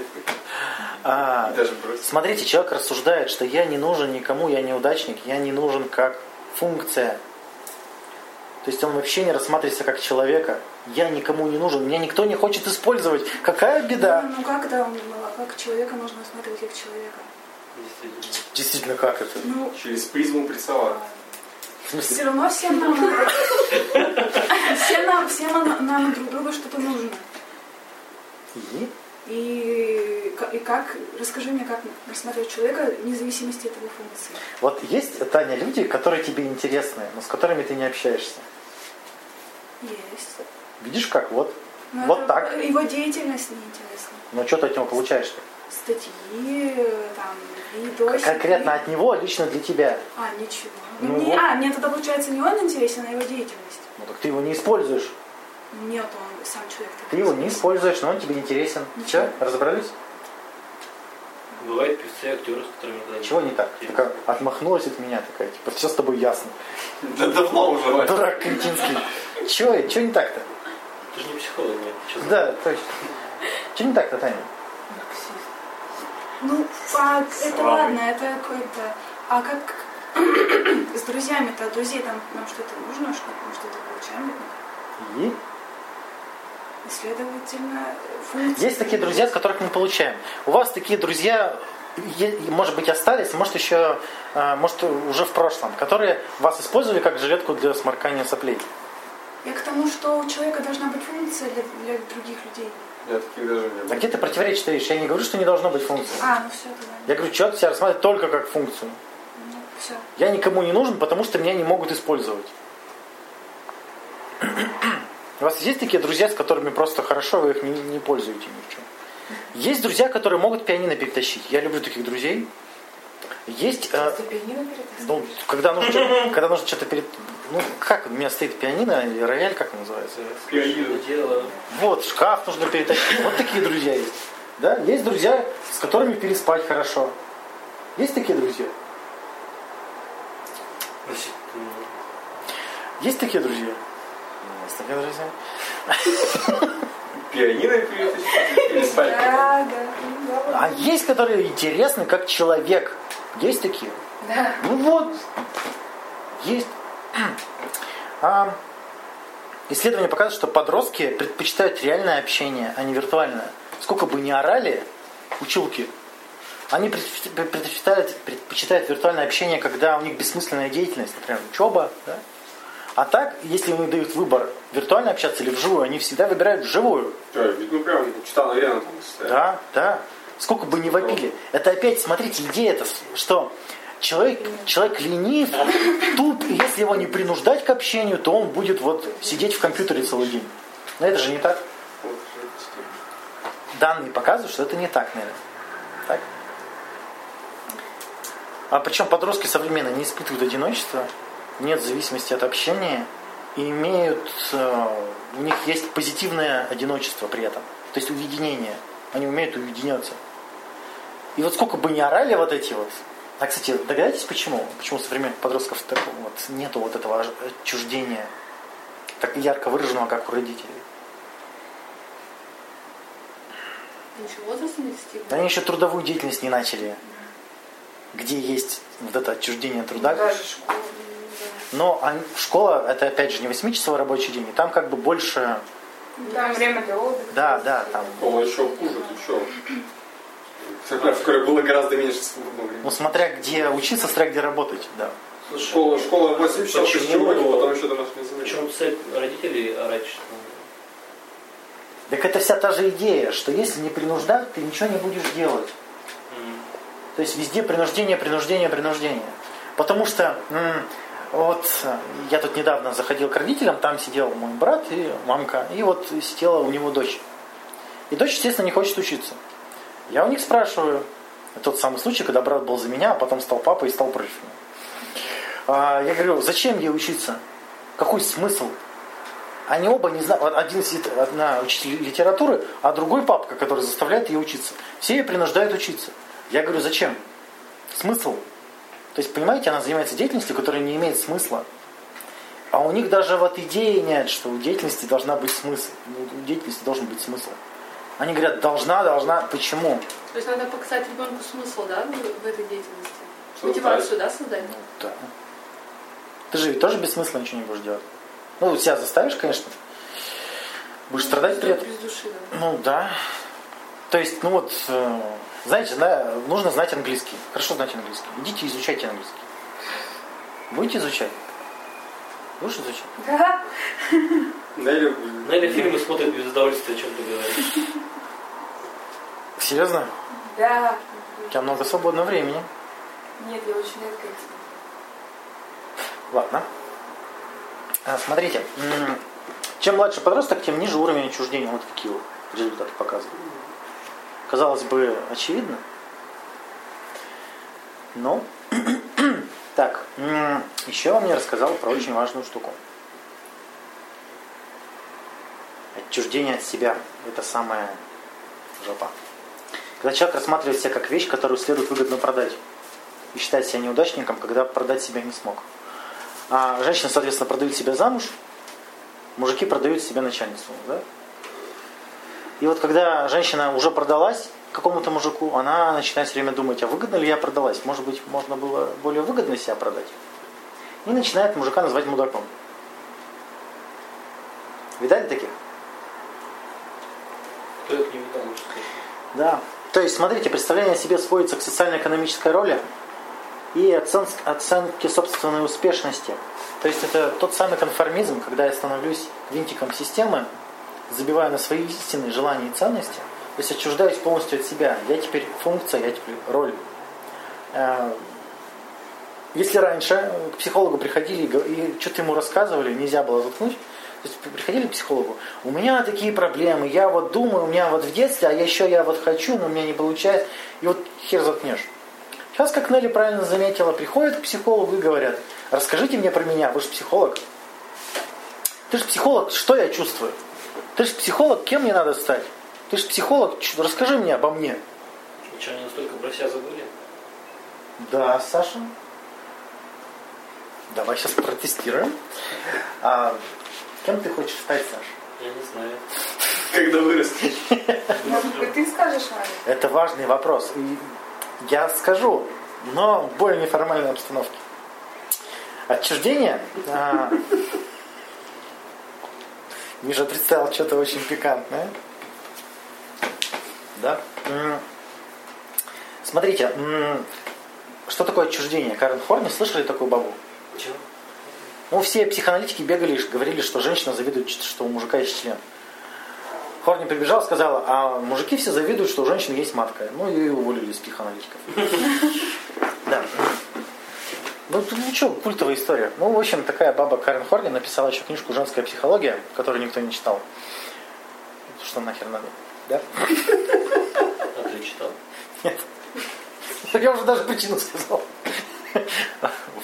А, даже бросили. Смотрите, человек рассуждает, что я не нужен никому, я неудачник, я не нужен как функция. То есть он вообще не рассматривается как человека. Я никому не нужен, меня никто не хочет использовать. Какая беда? Ну как это, ну, а как человека можно рассматривать как человека? Действительно. Действительно, как это? Ну, Через призму смысле, все равно всем нам, всем нам, всем нам, нам друг другу что-то нужно. и? И, и как, расскажи мне, как рассматривать человека вне зависимости от его функции. Вот есть, Таня, люди, которые тебе интересны, но с которыми ты не общаешься. Есть. Видишь как? Вот. Но Вот это- так. Его деятельность неинтересна. Но что ты от него получаешь-то? Статьи, там, видосики. Конкретно от него, лично для тебя. А, ничего. Ну Мне- вот. А, мне тогда получается не он интересен, а его деятельность. Ну так ты его не используешь. Нет, он сам человек. Ты его не используешь, но он тебе интересен. Ничего. Все, разобрались? Бывают певцы, актеры, с которыми когда Чего не так? Такая отмахнулась от меня такая, типа, все с тобой ясно. Да давно уже. Дурак кретинский. Чего, чего не так-то? Ты же не психолог, нет? Да, точно. Чего не так-то, Таня? Ну, а это ладно, это какой-то... А как с друзьями-то? Друзей там нам что-то нужно, что мы что-то получаем И, следовательно, функция... есть такие друзья, с которых мы получаем. У вас такие друзья, может быть, остались, может, еще, э, может, уже в прошлом, которые вас использовали как жилетку для сморкания соплей. Я к тому, что у человека должна быть функция для, для других людей. Я таких даже не А где ты противоречишь видишь? Я не говорю, что не должно быть функции. А, ну все, тогда. Я говорю, человек себя рассматривает только как функцию. Ну, все. Я никому не нужен, потому что меня не могут использовать. У вас есть такие друзья, с которыми просто хорошо, вы их не, не пользуете ни в чем. Есть друзья, которые могут пианино перетащить. Я люблю таких друзей. Есть, э, ну, когда нужно, когда нужно что-то перед... Ну, как, у меня стоит пианино или рояль, как он называется? Пианино. Дело. Вот, шкаф нужно перетащить. Вот такие друзья есть. Да? Есть друзья, с которыми переспать хорошо. Есть такие друзья? Ну, Есть такие друзья? Такие друзья. Пианино или. Да, да. А есть, которые интересны как человек. Есть такие? Да. Ну вот, есть. А, исследования показывают, что подростки предпочитают реальное общение, а не виртуальное. Сколько бы ни орали училки, они предпоч- предпочитают, предпочитают виртуальное общение, когда у них бессмысленная деятельность, например, учеба. Да? А так, если них дают выбор виртуально общаться или вживую, они всегда выбирают вживую. Да, видно прям читал арена там. Да, да. Сколько бы ни вопили. Это опять, смотрите, идея это, что человек, человек ленив, туп, и если его не принуждать к общению, то он будет вот сидеть в компьютере целый день. Но это же не так. Данные показывают, что это не так, наверное. Так? А причем подростки современные не испытывают одиночества, нет зависимости от общения и имеют, э, у них есть позитивное одиночество при этом, то есть уединение. Они умеют уединяться. И вот сколько бы ни орали вот эти вот, а, кстати, догадаетесь почему? Почему у современных подростков так вот нету вот этого отчуждения так ярко выраженного, как у родителей? Они еще трудовую деятельность не начали, где есть вот это отчуждение труда. Даже школа. Но школа это опять же не 8-часовой рабочий день, и там как бы больше, Там время для отдыха. да, да, там. О, еще хуже, ты что? Было гораздо меньше свободного времени. Ну смотря где учиться, смотря где работать, да. Школа, школа 8 часов, Почему? почему? уроки, потом еще домашнее задание. почему цель родителей орать, что Так это вся та же идея, что если не принуждать, ты ничего не будешь делать. м, То есть везде принуждение, принуждение, принуждение. Потому что м, вот я тут недавно заходил к родителям, там сидел мой брат и мамка, и вот сидела у него дочь. И дочь, естественно, не хочет учиться. Я у них спрашиваю, тот самый случай, когда брат был за меня, а потом стал папой и стал против меня. А, Я говорю, зачем ей учиться? Какой смысл? Они оба не знают, один сидит, одна учитель литературы, а другой папка, который заставляет ее учиться. Все ее принуждают учиться. Я говорю, зачем? Смысл? То есть, понимаете, она занимается деятельностью, которая не имеет смысла. А у них даже вот идеи нет, что у деятельности должна быть смысл. Ну, У деятельности должен быть смысл. Они говорят, должна, должна. Почему? То есть надо показать ребенку смысл, да, в, этой деятельности? Создать. Мотивацию, да, создать? Ну, да. Ты же ведь тоже без смысла ничего не будешь делать. Ну, себя заставишь, конечно. Будешь страдать при этом. Без души, да. Ну да. То есть, ну вот, э, знаете, да, нужно знать английский. Хорошо знать английский. Идите изучайте английский. Будете изучать? Будешь изучать? Да. Наверное, фильмы смотрят без удовольствия, о чем ты говоришь. Серьезно? Да. У тебя много свободного времени. Нет, я очень редко их смотрю. Ладно. А, Смотрите, чем младше подросток, тем ниже уровень отчуждения. Вот какие вот результаты показывают. Казалось бы, очевидно. Но, так, м, еще он мне рассказал про очень важную штуку. Отчуждение от себя. Это самая жопа. Когда человек рассматривает себя как вещь, которую следует выгодно продать. И считает себя неудачником, когда продать себя не смог. А женщины, соответственно, продают себя замуж, мужики продают себя начальницу. Да? И вот когда женщина уже продалась какому-то мужику, она начинает все время думать, а выгодно ли я продалась? Может быть, можно было более выгодно себя продать? И начинает мужика называть мудаком. Видали таких? Кто их не видал, лучше сказать. Да. То есть, смотрите, представление о себе сводится к социально-экономической роли и оцен- оценке собственной успешности. То есть это тот самый конформизм, когда я становлюсь винтиком системы, забиваю на свои истинные желания и ценности, то есть отчуждаюсь полностью от себя. Я теперь функция, я теперь роль. Э, Если раньше к психологу приходили и что-то ему рассказывали, нельзя было заткнуть, то есть приходили к психологу, у меня такие проблемы, я вот думаю, у меня вот в детстве, а еще я вот хочу, но у меня не получается, и вот хер заткнешь. Сейчас, как Нелли правильно заметила, приходят к психологу и говорят, расскажите мне про меня, вы же психолог. Ты же психолог, что я чувствую? Ты же психолог, кем мне надо стать? Ты же психолог, расскажи мне обо мне. И что, они настолько про себя забыли? Да, Саша. Давай сейчас протестируем. А, Кем ты хочешь стать, Саш? Я не знаю. Когда вырастешь. Может быть, ты скажешь, Аня? Это важный вопрос. И я скажу, но в более неформальной обстановке. Отчуждение. Миша представил что-то очень пикантное. Да? Смотрите, что такое отчуждение? Карен Хорни, слышали такую бабу? Чего? Ну, все психоаналитики бегали и говорили, что женщина завидует, что у мужика есть член. Хорни прибежал, сказала, а мужики все завидуют, что у женщин есть матка. Ну и уволили из психоаналитиков. Да. Ну, тут ничего, культовая история. Ну, в общем, такая баба Карен Хорни написала еще книжку «Женская психология», которую никто не читал. Что нахер надо? Да? А ты читал? Нет. Я уже даже причину сказал.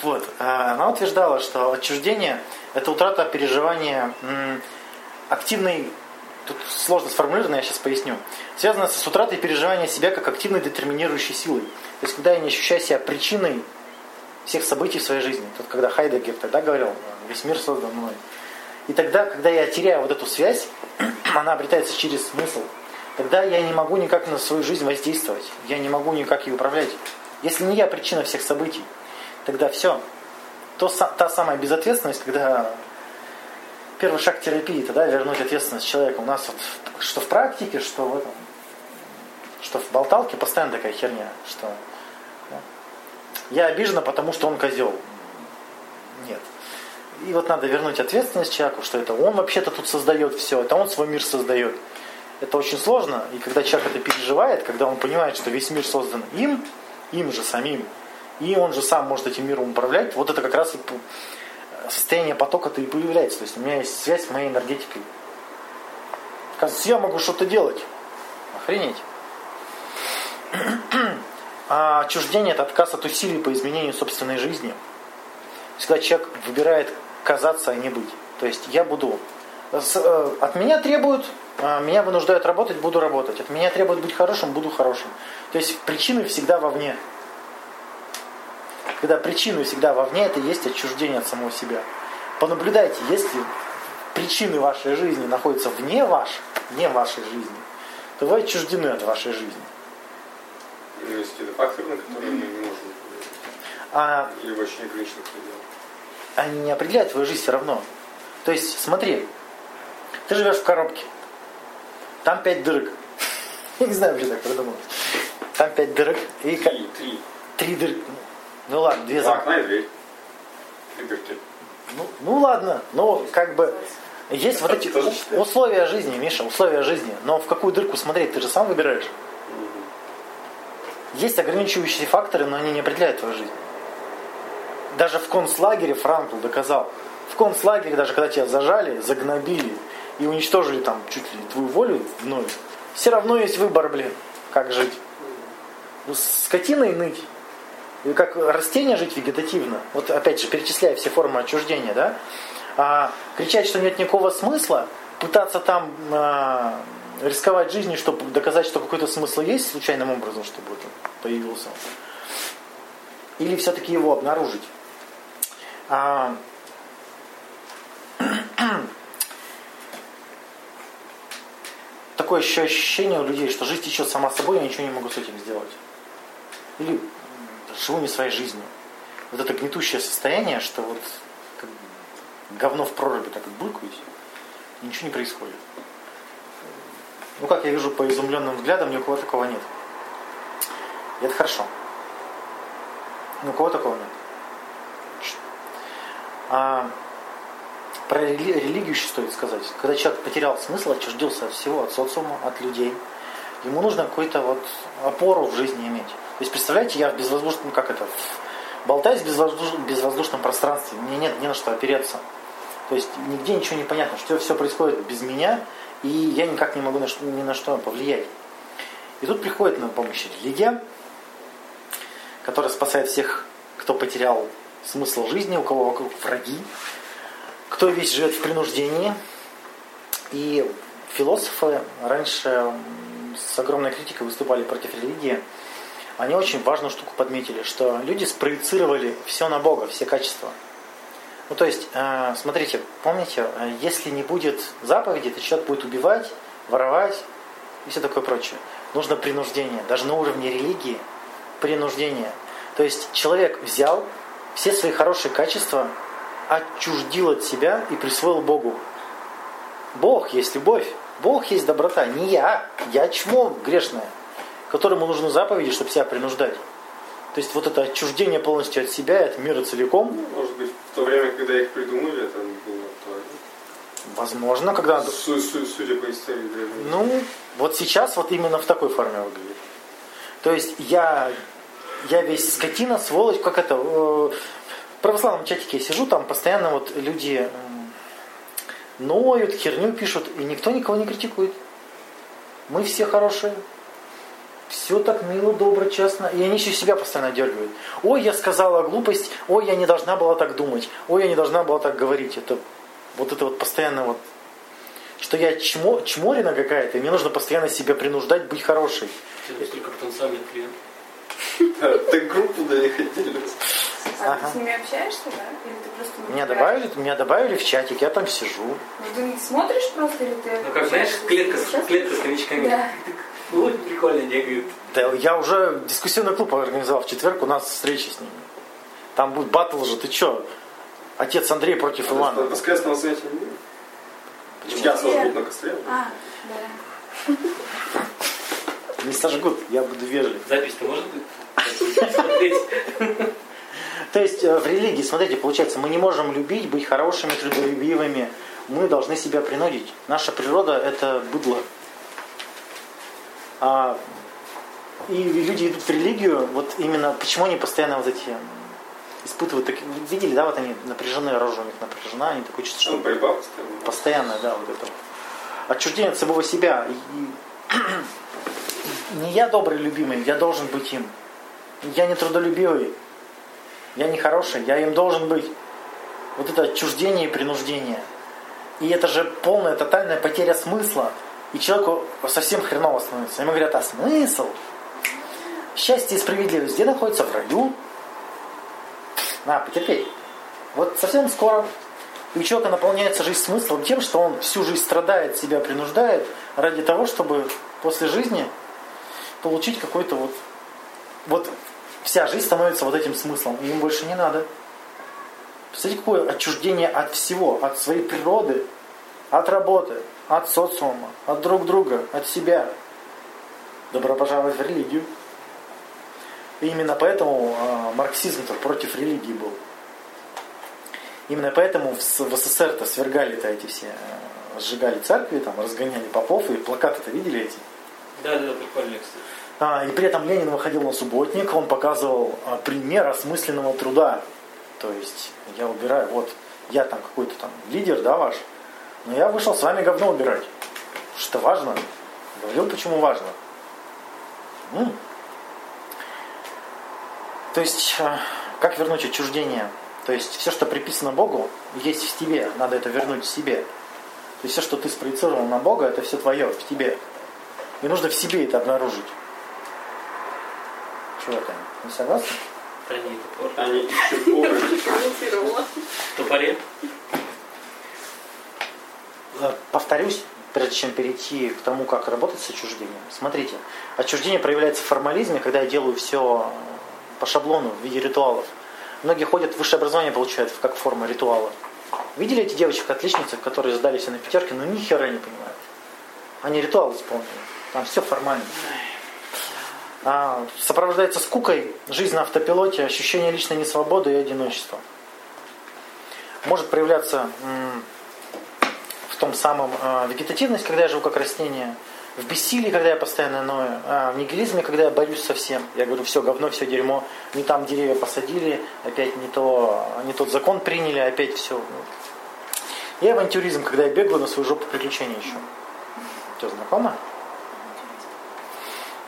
Вот. А Она утверждала, что отчуждение – это утрата переживания активной, тут сложно сформулировано, я сейчас поясню, связано с утратой переживания себя как активной детерминирующей силой. То есть, когда я не ощущаю себя причиной всех событий в своей жизни. Тут, когда Хайдегер тогда говорил, весь мир создан мной. И тогда, когда я теряю вот эту связь, она обретается через смысл, тогда я не могу никак на свою жизнь воздействовать. Я не могу никак ее управлять. Если не я причина всех событий, тогда все. То, та самая безответственность, когда первый шаг терапии, тогда вернуть ответственность человека. У нас вот что в практике, что в этом, что в болталке постоянно такая херня, что я обижена, потому что он козел. Нет. И вот надо вернуть ответственность человеку, что это он вообще-то тут создает все, это он свой мир создает. Это очень сложно, и когда человек это переживает, когда он понимает, что весь мир создан им, им же самим, и он же сам может этим миром управлять, вот это как раз и состояние потока-то и появляется. То есть у меня есть связь с моей энергетикой. Оказывается, я могу что-то делать. Охренеть. А отчуждение – это отказ от усилий по изменению собственной жизни. Когда человек выбирает казаться, а не быть. То есть я буду... э, От меня требуют, а, меня вынуждают работать, буду работать. От меня требуют быть хорошим, буду хорошим. То есть причины всегда вовне. Когда причины всегда вовне, это есть отчуждение от самого себя. Понаблюдайте, если причины вашей жизни находятся вне ваш, вне вашей жизни, то вы отчуждены от вашей жизни. Есть какие-то факторы, на которые мы не можем. А Или в очень ограниченных пределах. они не определяют твою жизнь все равно. То есть, смотри, ты живешь в коробке, там пять дырок. Я не знаю, почему так придумал. Там пять дырок и Три, три. три дырки. Ну ладно, две Два за. окна и дверь. Три дырки. Ну, ну ладно, но как бы есть вот эти условия жизни, Миша, условия жизни. Но в какую дырку смотреть, ты же сам выбираешь. Есть ограничивающие факторы, но они не определяют твою жизнь. Даже в концлагере Франкл доказал. В концлагере, даже когда тебя зажали, загнобили и уничтожили там чуть ли твою волю вновь, все равно есть выбор, блин, как жить. Ну, скотиной ныть. Как растение жить вегетативно. Вот опять же, перечисляя все формы отчуждения, да? А, кричать, что нет никакого смысла, пытаться там а, рисковать жизнью, чтобы доказать, что какой-то смысл есть случайным образом, чтобы это появился. Или все-таки его обнаружить. А, такое еще ощущение у людей, что жизнь течет сама собой, я ничего не могу с этим сделать. Или живу не своей жизнью. Вот это гнетущее состояние, что вот как говно в проруби так булькаюсь, и ничего не происходит. Ну, как я вижу по изумленным взглядам, ни у кого такого нет. И это хорошо. Ни у кого такого нет. А, про рели- религию еще стоит сказать. Когда человек потерял смысл, отчуждился от всего, от социума, от людей, ему нужно какую-то вот опору в жизни иметь. То есть, представляете, я в безвоздушном, как это, болтаюсь в безвоздуш- безвоздушном пространстве, мне нет ни на что опереться. То есть нигде ничего не понятно, что все происходит без меня, и я никак не могу на что- ни на что повлиять. И тут приходит на помощь религия, которая спасает всех, кто потерял смысл жизни, у кого вокруг враги, кто весь живет в принуждении. И философы раньше с огромной критикой выступали против религии. Они очень важную штуку подметили, что люди спроецировали все на Бога, все качества. Ну, то есть, э, смотрите, помните, э, если не будет заповеди, то человек будет убивать, воровать и все такое прочее. Нужно принуждение. Даже на уровне религии принуждение. То есть человек взял все свои хорошие качества, отчуждил от себя и присвоил Богу. Бог есть любовь, Бог есть доброта, не я, я чмо грешное, которому нужны заповеди, чтобы себя принуждать. То есть вот это отчуждение полностью от себя, от мира целиком, Может быть, в то время, когда их придумали, это было актуально. возможно, когда... Су- су- Судя по истории. Ну, вот сейчас вот именно в такой форме выглядит. То есть я, я весь скотина, сволочь, как это... э, В православном чатике я сижу, там постоянно вот люди м, ноют, херню пишут, и никто никого не критикует. Мы все хорошие. Все так мило, добро, честно. И они еще себя постоянно дергают. Ой, я сказала глупость, ой, я не должна была так думать, ой, я не должна была так говорить. Это вот это вот постоянно вот что я чмо, чморина какая-то, и мне нужно постоянно себя принуждать быть хорошей. Это только потенциальный клиент. Да, Так группу доехать отдельно. А Ага. ты с ними общаешься, да? Или ты просто... Меня добавили, меня добавили в чатик, я там сижу. Может, ты смотришь просто, или ты... Ну как, знаешь, клетка, клетка с новичками. Да. Вот прикольно бегают. Да, я уже дискуссионный клуб организовал в четверг, у нас встреча с ними. Там будет батл же, ты чё? Отец Андрей против Ивана. Воскресного занятия не? Почему? Я сожгут на костре. А, да. Не сожгут, я буду вежлив. Запись-то может быть? Смотреть. То есть э, в религии, смотрите, получается, мы не можем любить, быть хорошими, трудолюбивыми. Мы должны себя принудить. Наша природа – это быдло. А, и люди идут в религию, вот именно почему они постоянно вот эти испытывают, так, видели, да, вот они напряженные, рожа у них напряжена, они такое чувство, Ну, что борьба постоянно. постоянно, да, вот это. вот. Отчуждение от самого себя. И- не я добрый, любимый, я должен быть им. Я не трудолюбивый, я не хороший, я им должен быть. Вот это отчуждение и принуждение. И это же полная, тотальная потеря смысла. И человеку совсем хреново становится. Ему говорят, а смысл? Счастье и справедливость где находится? В раю. На, потерпеть. Вот совсем скоро и у человека наполняется жизнь смыслом тем, что он всю жизнь страдает, себя принуждает ради того, чтобы после жизни получить какой-то вот... Вот вся жизнь становится вот этим смыслом, и им больше не надо. Представляете, какое отчуждение от всего, от своей природы, от работы, от социума, от друг друга, от себя. Добро пожаловать в религию. И именно поэтому э, марксизм против религии был. Именно поэтому в, СССР-то свергали-то эти все, э, сжигали церкви, там, разгоняли попов, и плакаты-то видели эти? Да, да, да, кстати. А, и при этом Ленин выходил на субботник, он показывал а, пример осмысленного труда. То есть я убираю, вот я там какой-то там лидер, да, ваш, но я вышел с вами говно убирать. Что важно. Говорил, почему важно. М. То есть, а, как вернуть отчуждение? То есть, все, что приписано Богу, есть в тебе, надо это вернуть в себе. То есть, все, что ты спроецировал на Бога, это все твое, в тебе. И нужно в себе это обнаружить. Чего там? Не согласны? Не, топор. Они. Комментировала. Топоре? Э, Повторюсь, прежде чем перейти к тому, как работать с отчуждением. Смотрите, отчуждение проявляется в формализме, когда я делаю все по шаблону в виде ритуалов. Многие ходят, высшее образование получают как форма ритуала. Видели эти девочек-отличницы, которые сдали все на пятерки, но ни хера не понимают. Они ритуал исполнили. Там все формально. А, сопровождается скукой, жизнь на автопилоте, ощущение личной несвободы и одиночества. Может проявляться в том самом э, вегетативность, когда я живу как растение, в бессилии, когда я постоянно ною, а в нигилизме, когда я борюсь со всем. Я говорю, все говно, все дерьмо, не там деревья посадили, опять не, то, не тот закон приняли, опять все. И авантюризм, когда я бегаю на свою жопу приключений еще. Что, знакомо?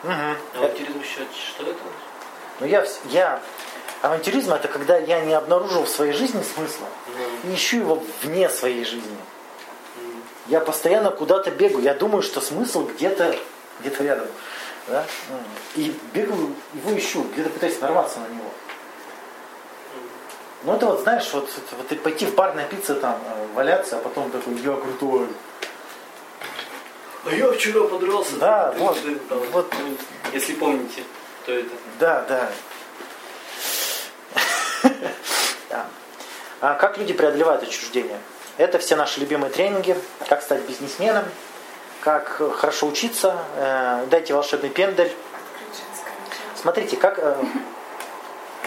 Угу. Авантюризм еще что это? Но я, я... Авантюризм это когда я не обнаружил в своей жизни смысла Ну, и ищу его вне своей жизни. м, Я постоянно куда-то бегаю. Я думаю, что смысл где-то где-то рядом. Да? И бегаю, его ищу, где-то пытаюсь нарваться на него. Ну это вот, знаешь, вот, вот, пойти в бар напиться там, э, валяться, а потом такой, я крутой. А я вчера подрался. Да, Ты- вот, ты там, вот. Если помните, то это. Да, да. Да. А как люди преодолевают отчуждение? Это все наши любимые тренинги. Как стать бизнесменом, как хорошо учиться, э, дайте волшебный пендель. Смотрите, как э,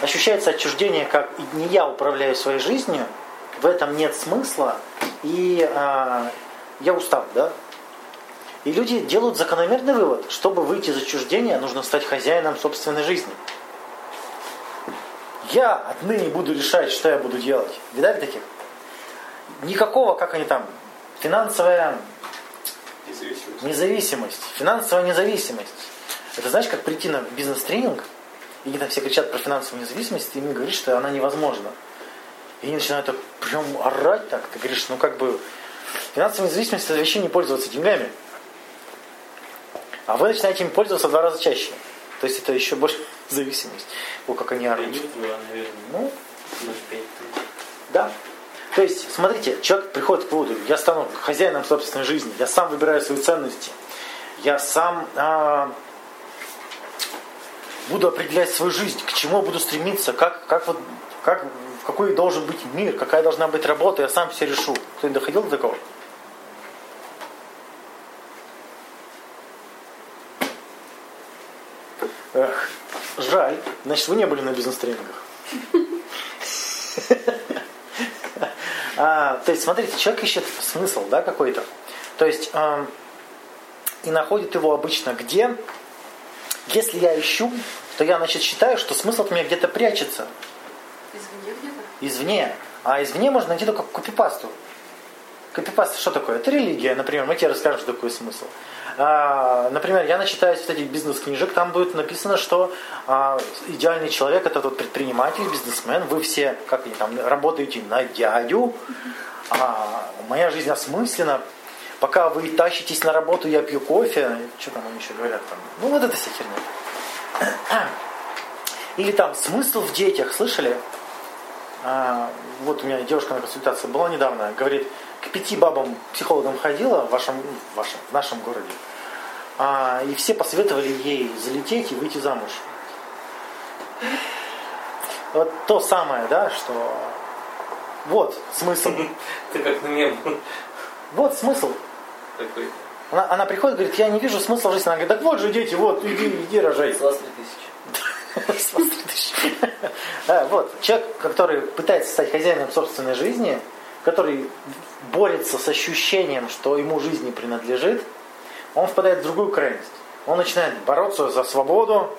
ощущается отчуждение, как не я управляю своей жизнью, в этом нет смысла, и э, я устал, да? И люди делают закономерный вывод, чтобы выйти из отчуждения, нужно стать хозяином собственной жизни. Я отныне буду решать, что я буду делать. Видали таких? Никакого, как они там, финансовая Независимость. Независимость, финансовая независимость. Это знаешь, как прийти на бизнес-тренинг, и там все кричат про финансовую независимость, и им говоришь, что она невозможна. И они начинают прям орать так. Ты говоришь, ну как бы финансовая независимость это вообще не пользоваться деньгами. А вы начинаете им пользоваться в два раза чаще. То есть это еще больше зависимость. О, как они орут. Ну, да. То есть, смотрите, человек приходит к выводу, я стану хозяином собственной жизни, я сам выбираю свои ценности, я сам а, буду определять свою жизнь, к чему я буду стремиться, как, как вот, как, какой должен быть мир, какая должна быть работа, я сам все решу. Кто не доходил до такого? Эх, жаль. Значит, вы не были на бизнес-тренингах. А, то есть, смотрите, человек ищет смысл, да, какой-то. То есть, эм, и находит его обычно где? Если я ищу, то я, значит, считаю, что смысл от меня где-то прячется Извини где-то. извне. А извне можно найти только копипасту. Копипаста что такое? Это религия, например. Мы тебе расскажем, что такое смысл. А, например, я начитаюсь вот этих бизнес-книжек, там будет написано, что а, идеальный человек это тот предприниматель, бизнесмен, вы все, как они там, работаете на дядю, а, моя жизнь осмыслена, пока вы тащитесь на работу, я пью кофе, что там они еще говорят там, ну вот это вся херня. Или там смысл в детях, слышали? Вот у меня девушка на консультации была недавно, говорит, пяти бабам психологам ходила в вашем, в вашем, в нашем городе, А, и все посоветовали ей залететь и выйти замуж. Вот то самое, да, что вот смысл. Ты как на мем Вот смысл. такой. Она, она приходит, говорит, я не вижу смысла в жизни. Она говорит, так вот же дети, вот, иди, иди рожай. С вас 3000. С вас 3000. Да, Вот, человек, который пытается стать хозяином собственной жизни, который борется с ощущением, что ему жизнь не принадлежит, он впадает в другую крайность. Он начинает бороться за свободу,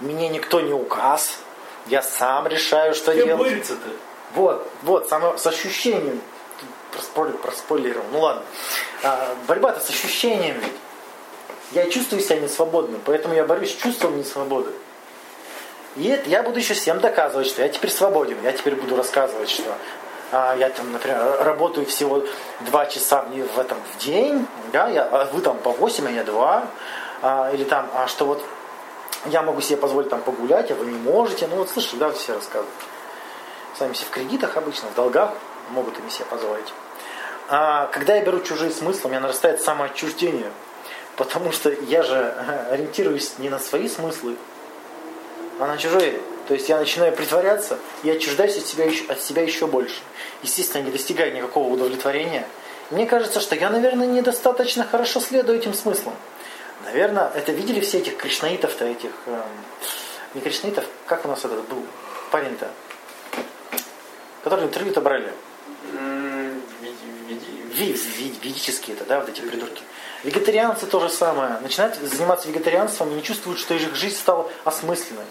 мне никто не указ, я сам решаю, что Кем делать. борется-то? Вот, вот, само, с ощущением. Проспойлер, проспойлерил. Ну ладно. А, борьба-то с ощущением ведь. Я чувствую себя несвободным, поэтому я борюсь с чувством несвободы. И это я буду еще всем доказывать, что я теперь свободен. Я теперь буду рассказывать, что я там, например, работаю всего два часа в, в этом в день, да, я, а вы там по 8, а я 2. А, или там, а что вот я могу себе позволить там погулять, а вы не можете. Ну вот слышали, да, все рассказывают. Сами все в кредитах обычно, в долгах могут им себе позволить. А когда я беру чужие смыслы, у меня нарастает самоотчуждение. Потому что я же э, ориентируюсь не на свои смыслы, а на чужие. То есть я начинаю притворяться и отчуждаюсь от себя, еще, от себя еще больше. Естественно, не достигаю никакого удовлетворения. Мне кажется, что я, наверное, недостаточно хорошо следую этим смыслам. Наверное, это видели все этих кришнаитов-то, этих... эм, не кришнаитов, как у нас этот был парень-то? Который интервью-то брали. Ведические это, да, вот эти придурки. Вегетарианцы то же самое. Начинают заниматься вегетарианством и не чувствуют, что их жизнь стала осмысленной.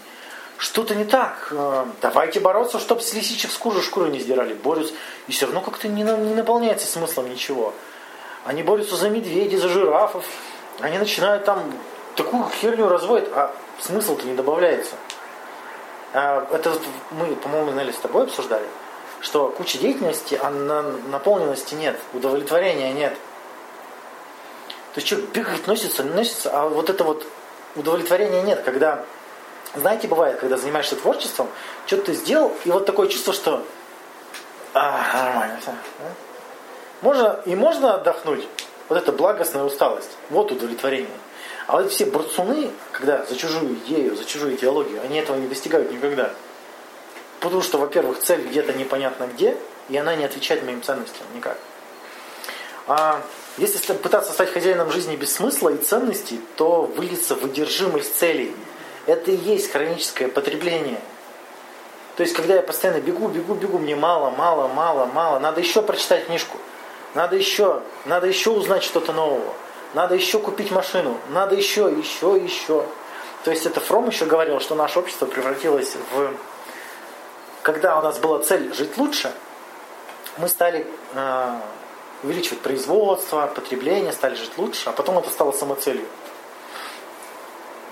Что-то не так. Э, Давайте бороться, чтобы с лисичек с кожи шкуры не сдирали. Борются. И все равно как-то не, не наполняется смыслом ничего. Они борются за медведей, за жирафов. Они начинают там такую херню разводят, а смысл-то не добавляется. А, Это мы, по-моему, Нелли с тобой обсуждали, что куча деятельности, а на наполненности нет, удовлетворения нет. То есть человек бегает, носится, носится, а вот это вот удовлетворения нет, когда знаете, бывает, когда занимаешься творчеством, что-то ты сделал, и вот такое чувство, что а, нормально все. Можно, и можно отдохнуть. Вот это благостная усталость. Вот удовлетворение. А вот все борцуны, когда за чужую идею, за чужую идеологию, они этого не достигают никогда. Потому что, во-первых, цель где-то непонятно где, и она не отвечает моим ценностям никак. А если пытаться стать хозяином жизни без смысла и ценностей, то выльется в одержимость целей. Это и есть хроническое потребление. То есть, когда я постоянно бегу, бегу, бегу, мне мало, мало, мало, мало, надо еще прочитать книжку, надо еще, надо еще узнать что-то нового, надо еще купить машину, надо еще, еще, еще. То есть, это Фром еще говорил, что наше общество превратилось в... Когда у нас была цель жить лучше, мы стали э, увеличивать производство, потребление, стали жить лучше, а потом это стало самоцелью.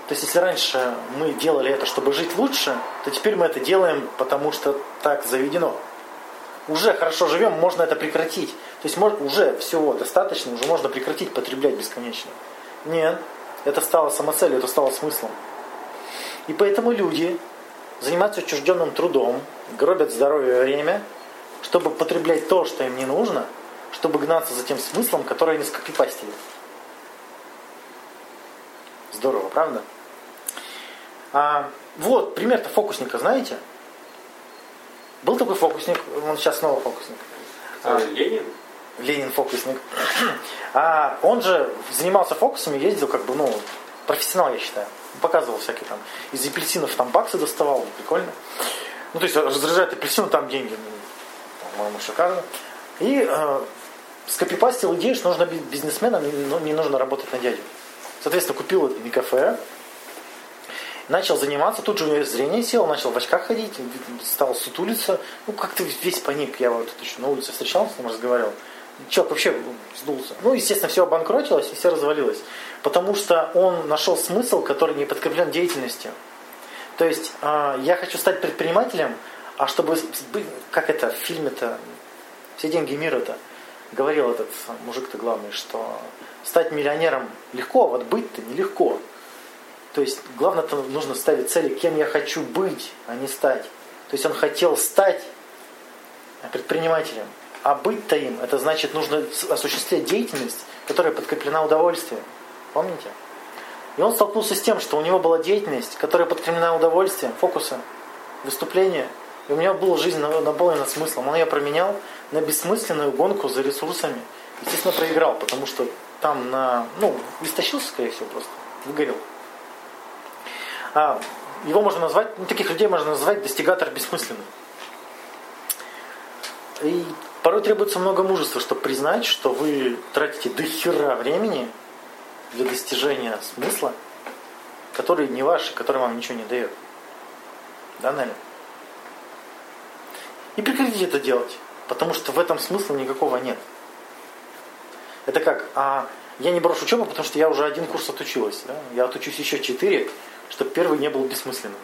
То есть, если раньше мы делали это, чтобы жить лучше, то теперь мы это делаем, потому что так заведено. Уже хорошо живем, можно это прекратить. То есть мож- уже всего достаточно, уже можно прекратить потреблять бесконечно. Нет, это стало самоцелью, это стало смыслом. И поэтому люди занимаются отчужденным трудом, гробят здоровье и время, чтобы потреблять то, что им не нужно, чтобы гнаться за тем смыслом, который они скопипастили. Здорово, правда? А, вот, пример-то фокусника, знаете? Был такой фокусник, он сейчас снова фокусник. А, Ленин? Ленин фокусник. А он же занимался фокусами, ездил как бы, ну, профессионал, я считаю. Показывал всякие там, из апельсинов там баксы доставал, прикольно. Ну, то есть разряжает апельсин, там деньги, ну, по-моему, шикарно. И э, скопипастил идею, что нужно быть бизнесменом, но не нужно работать на дядю. Соответственно, купил это не кафе, начал заниматься, тут же у него зрение сел, начал в очках ходить, стал сутулиться, ну как-то весь паник, я вот еще на улице встречался, с ним разговаривал. Человек вообще сдулся. Ну, естественно, все обанкротилось и все развалилось. Потому что он нашел смысл, который не подкреплен деятельностью. То есть э, я хочу стать предпринимателем, а чтобы как это в фильме-то, все деньги мира-то, говорил этот мужик-то главный, что стать миллионером легко, а вот быть-то нелегко. То есть главное-то нужно ставить цели, кем я хочу быть, а не стать. То есть он хотел стать предпринимателем. А быть-то им, это значит, нужно осуществлять деятельность, которая подкреплена удовольствием. Помните? И он столкнулся с тем, что у него была деятельность, которая подкреплена удовольствием, фокусом, выступления. И у него была жизнь наполнена смыслом. Он ее променял на бессмысленную гонку за ресурсами. Естественно, проиграл, потому что там на... Ну, истощился, скорее всего, просто. Выгорел. А, его можно назвать, ну, таких людей можно назвать достигатор бессмысленный. И порой требуется много мужества, чтобы признать, что вы тратите до хера времени для достижения смысла, который не ваш, который вам ничего не дает. Да, Наля? И прекратите это делать, потому что в этом смысла никакого нет. Это как, а я не брошу учебу, потому что я уже один курс отучилась. Да? Я отучусь еще четыре, чтобы первый не был бессмысленным.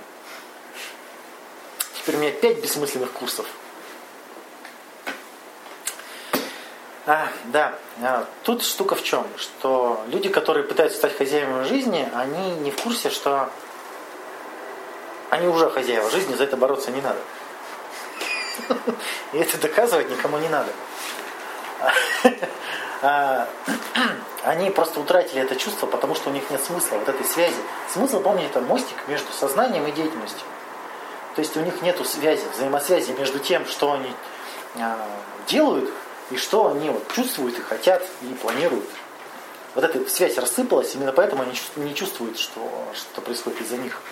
Теперь у меня пять бессмысленных курсов. А, да, а, тут штука в чем, что люди, которые пытаются стать хозяевами жизни, они не в курсе, что они уже хозяева жизни, за это бороться не надо. И это доказывать никому не надо. А, Они просто утратили это чувство, потому что у них нет смысла, вот этой связи. Смысл, помните, это мостик между сознанием и деятельностью. То есть у них нет связи, взаимосвязи между тем, что они а, делают, и что они вот чувствуют и хотят, и планируют. Вот эта связь рассыпалась, именно поэтому они не чувствуют, что, что происходит из-за них.